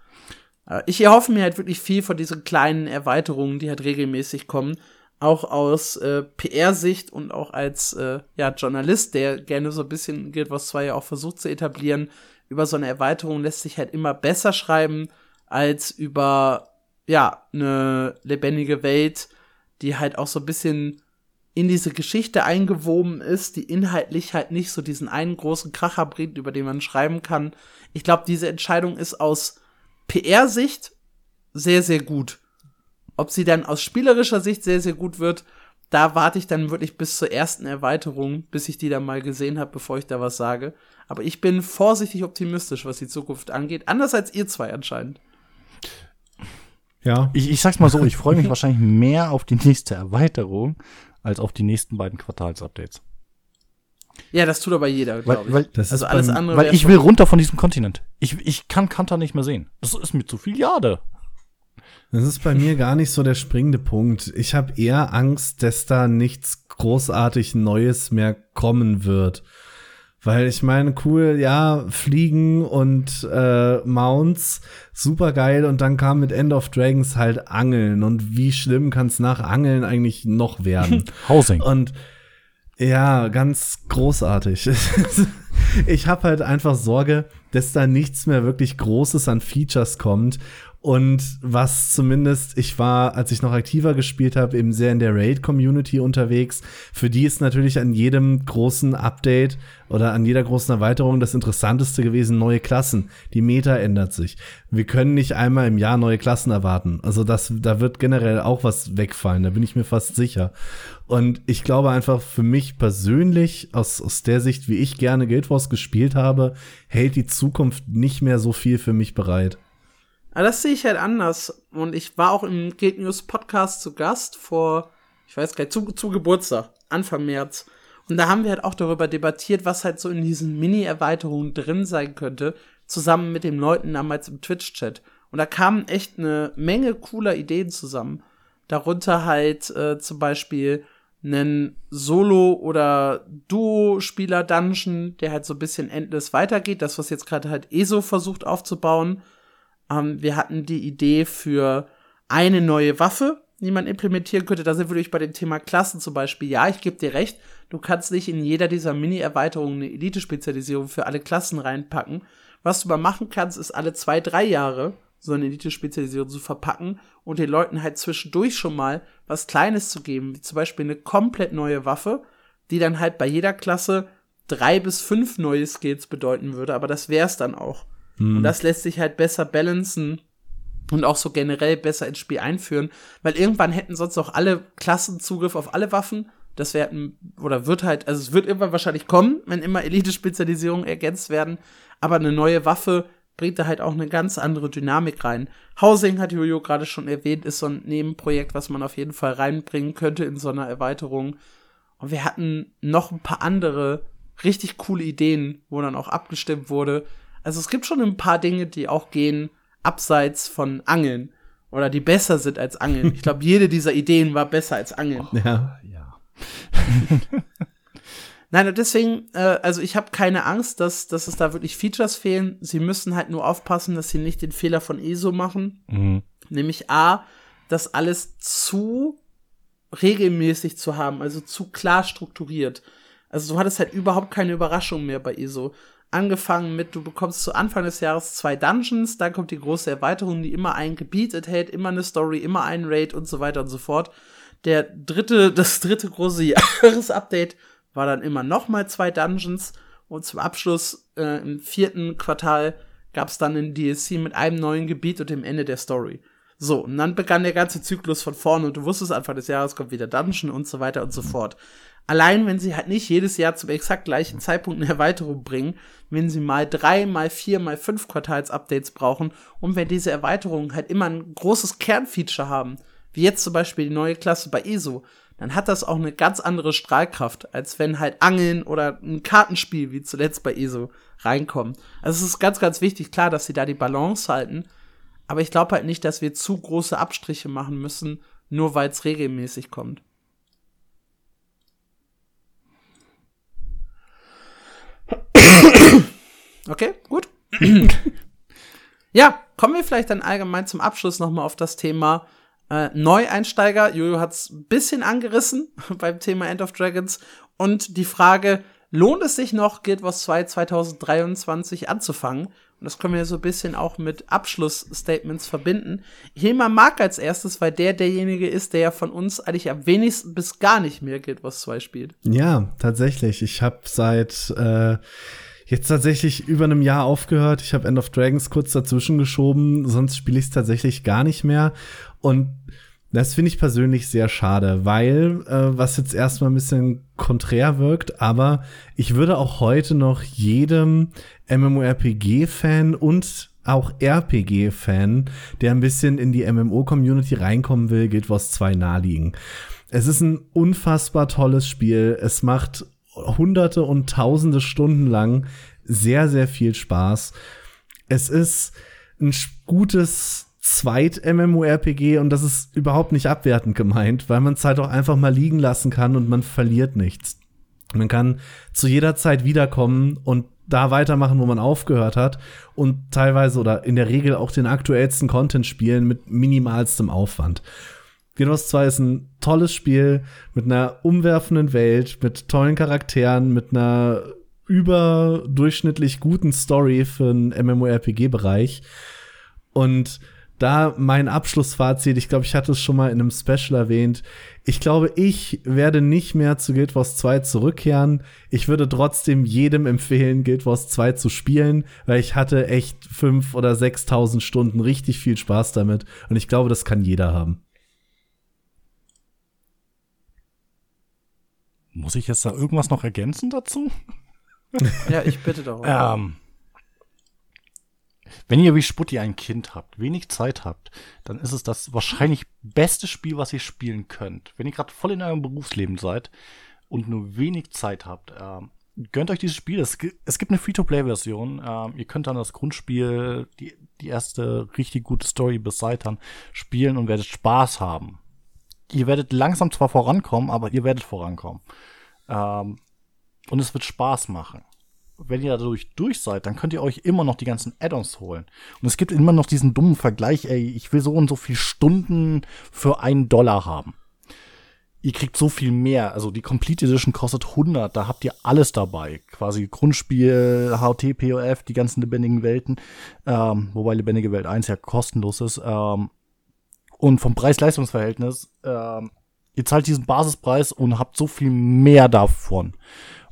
[SPEAKER 1] Äh, ich erhoffe mir halt wirklich viel von diesen kleinen Erweiterungen, die halt regelmäßig kommen. Auch aus äh, PR-Sicht und auch als äh, ja, Journalist, der gerne so ein bisschen Guild Wars 2 ja auch versucht zu etablieren. Über so eine Erweiterung lässt sich halt immer besser schreiben als über ja, eine lebendige Welt, die halt auch so ein bisschen in diese Geschichte eingewoben ist, die inhaltlich halt nicht so diesen einen großen Kracher bringt, über den man schreiben kann. Ich glaube, diese Entscheidung ist aus PR-Sicht sehr, sehr gut. Ob sie dann aus spielerischer Sicht sehr, sehr gut wird, da warte ich dann wirklich bis zur ersten Erweiterung, bis ich die dann mal gesehen habe, bevor ich da was sage. Aber ich bin vorsichtig optimistisch, was die Zukunft angeht. Anders als ihr zwei anscheinend.
[SPEAKER 3] Ja. Ich, ich sag's mal so, ich freue mich *laughs* wahrscheinlich mehr auf die nächste Erweiterung, als auf die nächsten beiden Quartalsupdates.
[SPEAKER 1] Ja, das tut aber jeder,
[SPEAKER 3] glaube ich. Weil, das also alles beim, andere. Weil ich will runter von diesem Kontinent. Ich, ich kann Kanter nicht mehr sehen. Das ist mir zu viel Jade.
[SPEAKER 2] Das ist bei mir gar nicht so der springende Punkt. Ich habe eher Angst, dass da nichts großartig Neues mehr kommen wird. Weil ich meine, cool, ja, Fliegen und äh, Mounts, super geil. Und dann kam mit End of Dragons halt Angeln. Und wie schlimm kann es nach Angeln eigentlich noch werden? *laughs*
[SPEAKER 3] Housing.
[SPEAKER 2] Und ja, ganz großartig. *laughs* ich habe halt einfach Sorge, dass da nichts mehr wirklich Großes an Features kommt und was zumindest, ich war, als ich noch aktiver gespielt habe, eben sehr in der Raid-Community unterwegs. Für die ist natürlich an jedem großen Update oder an jeder großen Erweiterung das Interessanteste gewesen, neue Klassen. Die Meta ändert sich. Wir können nicht einmal im Jahr neue Klassen erwarten. Also das, da wird generell auch was wegfallen, da bin ich mir fast sicher. Und ich glaube einfach für mich persönlich, aus, aus der Sicht, wie ich gerne Guild Wars gespielt habe, hält die Zukunft nicht mehr so viel für mich bereit.
[SPEAKER 1] Aber das sehe ich halt anders. Und ich war auch im Guild News Podcast zu Gast vor, ich weiß gar nicht, zu, zu Geburtstag, Anfang März. Und da haben wir halt auch darüber debattiert, was halt so in diesen Mini-Erweiterungen drin sein könnte, zusammen mit den Leuten damals im Twitch-Chat. Und da kamen echt eine Menge cooler Ideen zusammen. Darunter halt äh, zum Beispiel einen Solo- oder Duo-Spieler-Dungeon, der halt so ein bisschen endless weitergeht. Das, was jetzt gerade halt ESO versucht aufzubauen. Ähm, wir hatten die Idee für eine neue Waffe, die man implementieren könnte. Da sind wir durch bei dem Thema Klassen zum Beispiel. Ja, ich gebe dir recht, du kannst nicht in jeder dieser Mini-Erweiterungen eine Elite-Spezialisierung für alle Klassen reinpacken. Was du mal machen kannst, ist alle zwei, drei Jahre so eine Elite-Spezialisierung zu verpacken und den Leuten halt zwischendurch schon mal was Kleines zu geben, wie zum Beispiel eine komplett neue Waffe, die dann halt bei jeder Klasse drei bis fünf neue Skills bedeuten würde, aber das wär's dann auch. Mhm. Und das lässt sich halt besser balancen und auch so generell besser ins Spiel einführen, weil irgendwann hätten sonst auch alle Klassen Zugriff auf alle Waffen. Das werden, oder wird halt, also es wird irgendwann wahrscheinlich kommen, wenn immer Elite-Spezialisierungen ergänzt werden, aber eine neue Waffe bringt da halt auch eine ganz andere Dynamik rein. Housing hat Jojo gerade schon erwähnt, ist so ein Nebenprojekt, was man auf jeden Fall reinbringen könnte in so einer Erweiterung. Und wir hatten noch ein paar andere richtig coole Ideen, wo dann auch abgestimmt wurde. Also es gibt schon ein paar Dinge, die auch gehen abseits von Angeln oder die besser sind als Angeln. Ich glaube, jede dieser Ideen war besser als Angeln.
[SPEAKER 2] Ja, ja. *laughs*
[SPEAKER 1] Nein, und deswegen, äh, also ich habe keine Angst, dass, dass es da wirklich Features fehlen. Sie müssen halt nur aufpassen, dass sie nicht den Fehler von ESO machen. Mhm. Nämlich A, das alles zu regelmäßig zu haben, also zu klar strukturiert. Also du hattest halt überhaupt keine Überraschung mehr bei ESO. Angefangen mit, du bekommst zu Anfang des Jahres zwei Dungeons, dann kommt die große Erweiterung, die immer ein Gebiet enthält, immer eine Story, immer einen Raid und so weiter und so fort. Der dritte, *laughs* das dritte große *laughs* Jahresupdate war dann immer noch mal zwei Dungeons und zum Abschluss äh, im vierten Quartal gab es dann ein DLC mit einem neuen Gebiet und dem Ende der Story. So, und dann begann der ganze Zyklus von vorne und du wusstest, Anfang des Jahres kommt wieder Dungeon und so weiter und so fort. Allein wenn sie halt nicht jedes Jahr zum exakt gleichen Zeitpunkt eine Erweiterung bringen, wenn sie mal drei, mal vier, mal fünf Quartals-Updates brauchen und wenn diese Erweiterungen halt immer ein großes Kernfeature haben, wie jetzt zum Beispiel die neue Klasse bei ESO, dann hat das auch eine ganz andere Strahlkraft, als wenn halt Angeln oder ein Kartenspiel wie zuletzt bei ESO reinkommen. Also es ist ganz, ganz wichtig, klar, dass sie da die Balance halten, aber ich glaube halt nicht, dass wir zu große Abstriche machen müssen, nur weil es regelmäßig kommt. Okay, gut. *clears throat* ja, kommen wir vielleicht dann allgemein zum Abschluss nochmal auf das Thema äh, Neueinsteiger. Jojo hat es ein bisschen angerissen *laughs* beim Thema End of Dragons. Und die Frage, lohnt es sich noch, Guild Wars 2 2023 anzufangen? Und das können wir so ein bisschen auch mit Abschlussstatements verbinden. Ich nehme mal Mark als erstes, weil der derjenige ist, der ja von uns eigentlich am wenigsten bis gar nicht mehr Guild Wars 2 spielt.
[SPEAKER 2] Ja, tatsächlich. Ich habe seit äh, jetzt tatsächlich über einem Jahr aufgehört. Ich habe End of Dragons kurz dazwischen geschoben, sonst spiele ich es tatsächlich gar nicht mehr. Und das finde ich persönlich sehr schade, weil, äh, was jetzt erstmal ein bisschen konträr wirkt, aber ich würde auch heute noch jedem MMORPG-Fan und auch RPG-Fan, der ein bisschen in die MMO-Community reinkommen will, Guild Wars 2 naheliegen. Es ist ein unfassbar tolles Spiel. Es macht hunderte und tausende Stunden lang sehr, sehr viel Spaß. Es ist ein gutes Zweit-MMORPG und das ist überhaupt nicht abwertend gemeint, weil man es halt auch einfach mal liegen lassen kann und man verliert nichts. Man kann zu jeder Zeit wiederkommen und da weitermachen, wo man aufgehört hat und teilweise oder in der Regel auch den aktuellsten Content spielen mit minimalstem Aufwand. Genos 2 ist ein tolles Spiel mit einer umwerfenden Welt, mit tollen Charakteren, mit einer überdurchschnittlich guten Story für einen MMORPG-Bereich. Und da mein Abschlussfazit, ich glaube, ich hatte es schon mal in einem Special erwähnt. Ich glaube, ich werde nicht mehr zu Guild Wars 2 zurückkehren. Ich würde trotzdem jedem empfehlen, Guild Wars 2 zu spielen, weil ich hatte echt fünf oder 6.000 Stunden richtig viel Spaß damit. Und ich glaube, das kann jeder haben.
[SPEAKER 3] Muss ich jetzt da irgendwas noch ergänzen dazu? *laughs*
[SPEAKER 1] ja, ich bitte darum.
[SPEAKER 3] Ähm, wenn ihr wie Sputti ein Kind habt, wenig Zeit habt, dann ist es das wahrscheinlich beste Spiel, was ihr spielen könnt. Wenn ihr gerade voll in eurem Berufsleben seid und nur wenig Zeit habt, ähm, gönnt euch dieses Spiel. Es, gibt eine Free-to-Play-Version. Ähm, ihr könnt dann das Grundspiel, die, die erste richtig gute Story bis Seitern spielen und werdet Spaß haben ihr werdet langsam zwar vorankommen, aber ihr werdet vorankommen. Ähm, und es wird Spaß machen. wenn ihr dadurch durch seid, dann könnt ihr euch immer noch die ganzen Add-ons holen. Und es gibt immer noch diesen dummen Vergleich, ey, ich will so und so viel Stunden für einen Dollar haben. Ihr kriegt so viel mehr. Also die Complete Edition kostet 100, da habt ihr alles dabei. Quasi Grundspiel, HT, POF, die ganzen lebendigen Welten. Ähm, wobei lebendige Welt 1 ja kostenlos ist. Ähm, und vom Preis-Leistungs-Verhältnis, ähm, ihr zahlt diesen Basispreis und habt so viel mehr davon.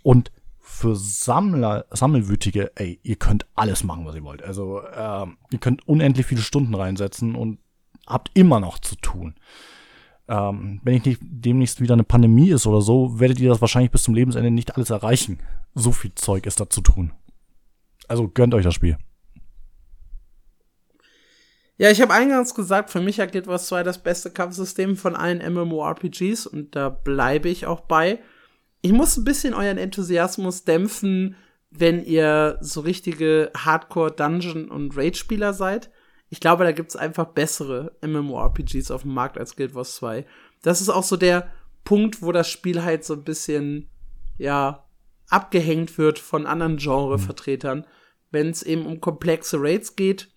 [SPEAKER 3] Und für Sammler, Sammelwütige, ey, ihr könnt alles machen, was ihr wollt. Also ähm, ihr könnt unendlich viele Stunden reinsetzen und habt immer noch zu tun. Ähm, wenn ich nicht demnächst wieder eine Pandemie ist oder so, werdet ihr das wahrscheinlich bis zum Lebensende nicht alles erreichen. So viel Zeug ist da zu tun. Also gönnt euch das Spiel.
[SPEAKER 1] Ja, ich habe eingangs gesagt, für mich hat Guild Wars 2 das beste Kampfsystem von allen MMORPGs und da bleibe ich auch bei. Ich muss ein bisschen euren Enthusiasmus dämpfen, wenn ihr so richtige Hardcore Dungeon und Raid Spieler seid. Ich glaube, da gibt's einfach bessere MMORPGs auf dem Markt als Guild Wars 2. Das ist auch so der Punkt, wo das Spiel halt so ein bisschen ja abgehängt wird von anderen Genrevertretern, wenn es eben um komplexe Raids geht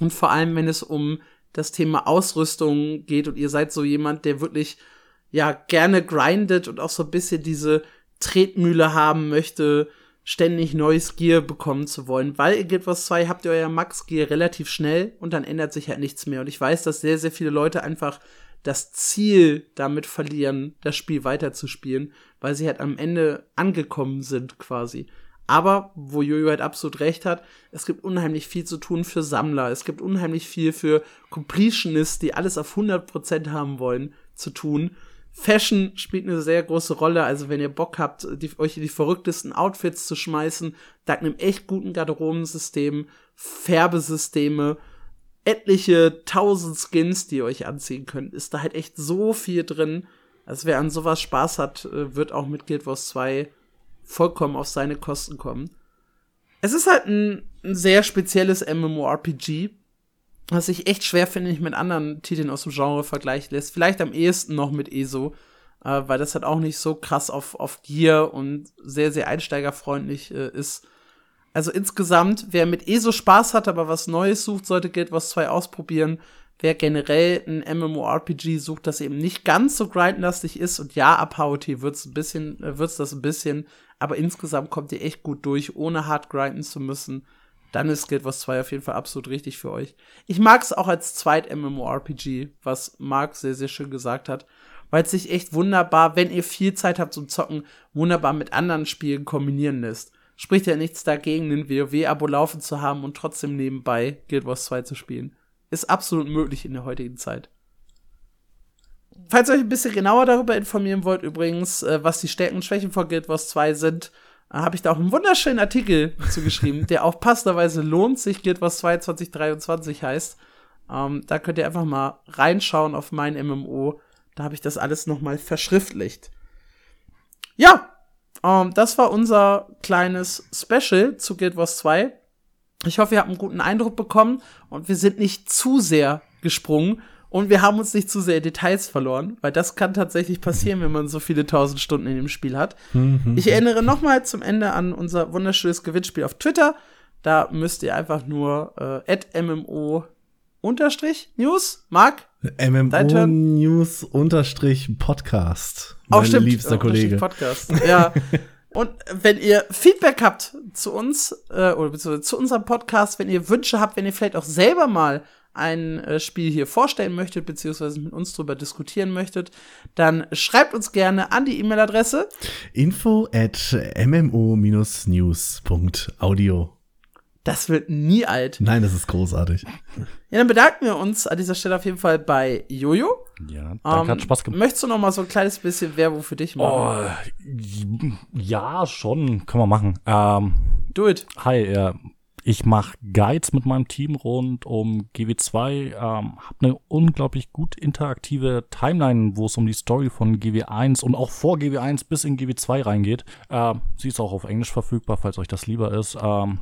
[SPEAKER 1] und vor allem, wenn es um das Thema Ausrüstung geht und ihr seid so jemand, der wirklich ja gerne grindet und auch so ein bisschen diese Tretmühle haben möchte, ständig neues Gear bekommen zu wollen. Weil in Guild Wars 2 habt ihr euer Max-Gear relativ schnell und dann ändert sich halt nichts mehr. Und ich weiß, dass sehr, sehr viele Leute einfach das Ziel damit verlieren, das Spiel weiterzuspielen, weil sie halt am Ende angekommen sind quasi. Aber, wo Jojo halt absolut recht hat, es gibt unheimlich viel zu tun für Sammler. Es gibt unheimlich viel für Completionists, die alles auf 100% haben wollen, zu tun. Fashion spielt eine sehr große Rolle. Also, wenn ihr Bock habt, die, euch in die verrücktesten Outfits zu schmeißen, dank einem echt guten Garderobensystem, Färbesysteme, etliche tausend Skins, die ihr euch anziehen könnt, ist da halt echt so viel drin. Also, wer an sowas Spaß hat, äh, wird auch mit Guild Wars 2 vollkommen auf seine Kosten kommen. Es ist halt ein, ein sehr spezielles MMORPG, was sich echt schwer, finde ich, mit anderen Titeln aus dem Genre vergleichen lässt. Vielleicht am ehesten noch mit ESO, äh, weil das halt auch nicht so krass auf, auf Gear und sehr, sehr einsteigerfreundlich äh, ist. Also insgesamt, wer mit ESO Spaß hat, aber was Neues sucht, sollte Guild Wars 2 ausprobieren wer generell ein MMORPG sucht, das eben nicht ganz so grindlastig ist und ja, ab HOT wird's ein bisschen, äh, wird's das ein bisschen, aber insgesamt kommt ihr echt gut durch, ohne hart grinden zu müssen. Dann ist Guild Wars 2 auf jeden Fall absolut richtig für euch. Ich mag es auch als zweit MMORPG, was Mark sehr, sehr schön gesagt hat, weil es sich echt wunderbar, wenn ihr viel Zeit habt zum Zocken, wunderbar mit anderen Spielen kombinieren lässt. Spricht ja nichts dagegen, ein WoW-Abo laufen zu haben und trotzdem nebenbei Guild Wars 2 zu spielen ist absolut möglich in der heutigen Zeit. Falls ihr euch ein bisschen genauer darüber informieren wollt, übrigens, äh, was die Stärken und Schwächen von Guild Wars 2 sind, äh, habe ich da auch einen wunderschönen Artikel *laughs* zugeschrieben, der auch passenderweise lohnt sich, Guild Wars 2 2023 heißt. Ähm, da könnt ihr einfach mal reinschauen auf mein MMO. Da habe ich das alles nochmal verschriftlicht. Ja, ähm, das war unser kleines Special zu Guild Wars 2. Ich hoffe, ihr habt einen guten Eindruck bekommen und wir sind nicht zu sehr gesprungen und wir haben uns nicht zu sehr Details verloren, weil das kann tatsächlich passieren, wenn man so viele tausend Stunden in dem Spiel hat. Mhm. Ich erinnere nochmal zum Ende an unser wunderschönes Gewinnspiel auf Twitter. Da müsst ihr einfach nur äh, MMO unterstrich News, Marc?
[SPEAKER 2] MMO News unterstrich Podcast.
[SPEAKER 1] Mein Auch stimmt, liebster Kollege. Podcast. Ja. *laughs* Und wenn ihr Feedback habt zu uns äh, oder zu unserem Podcast, wenn ihr Wünsche habt, wenn ihr vielleicht auch selber mal ein äh, Spiel hier vorstellen möchtet, beziehungsweise mit uns drüber diskutieren möchtet, dann schreibt uns gerne an die E-Mail-Adresse
[SPEAKER 2] info at mmo-news.audio.
[SPEAKER 1] Das wird nie alt.
[SPEAKER 2] Nein, das ist großartig.
[SPEAKER 1] Ja, dann bedanken wir uns an dieser Stelle auf jeden Fall bei Jojo.
[SPEAKER 3] Ja, danke, ähm, hat Spaß gemacht.
[SPEAKER 1] Möchtest du noch mal so ein kleines bisschen Werbung für dich machen?
[SPEAKER 3] Oh, ja, schon. Können wir machen. Ähm,
[SPEAKER 1] Do it.
[SPEAKER 3] Hi, äh, ich mache Guides mit meinem Team rund um GW2. Ähm, habe eine unglaublich gut interaktive Timeline, wo es um die Story von GW1 und auch vor GW1 bis in GW2 reingeht. Ähm, sie ist auch auf Englisch verfügbar, falls euch das lieber ist. Ähm,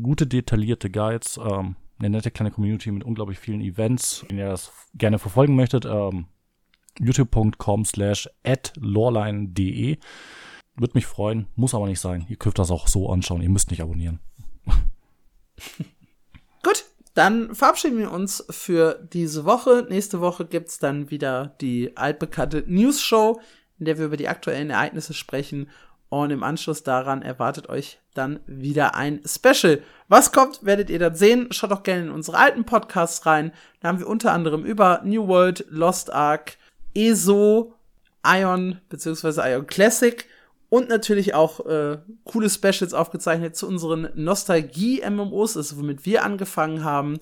[SPEAKER 3] gute detaillierte Guides, ähm, eine nette kleine Community mit unglaublich vielen Events. Wenn ihr das gerne verfolgen möchtet, ähm, youtube.com slash at loreline.de. Würde mich freuen, muss aber nicht sein. Ihr könnt das auch so anschauen. Ihr müsst nicht abonnieren. *laughs*
[SPEAKER 1] Gut, dann verabschieden wir uns für diese Woche. Nächste Woche gibt's dann wieder die altbekannte News Show, in der wir über die aktuellen Ereignisse sprechen. Und im Anschluss daran erwartet euch dann wieder ein Special. Was kommt, werdet ihr dann sehen. Schaut doch gerne in unsere alten Podcasts rein. Da haben wir unter anderem über New World, Lost Ark, ESO, Ion bzw. Ion Classic und natürlich auch äh, coole Specials aufgezeichnet zu unseren Nostalgie-MMOs, also womit wir angefangen haben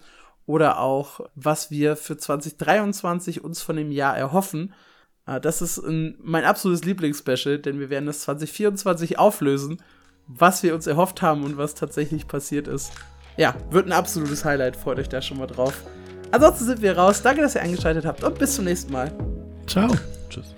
[SPEAKER 1] oder auch was wir für 2023 uns von dem Jahr erhoffen. Äh, das ist ein, mein absolutes Lieblingsspecial, denn wir werden das 2024 auflösen, was wir uns erhofft haben und was tatsächlich passiert ist. Ja, wird ein absolutes Highlight, freut euch da schon mal drauf. Ansonsten sind wir raus. Danke, dass ihr eingeschaltet habt und bis zum nächsten Mal.
[SPEAKER 2] Ciao.
[SPEAKER 3] Tschüss.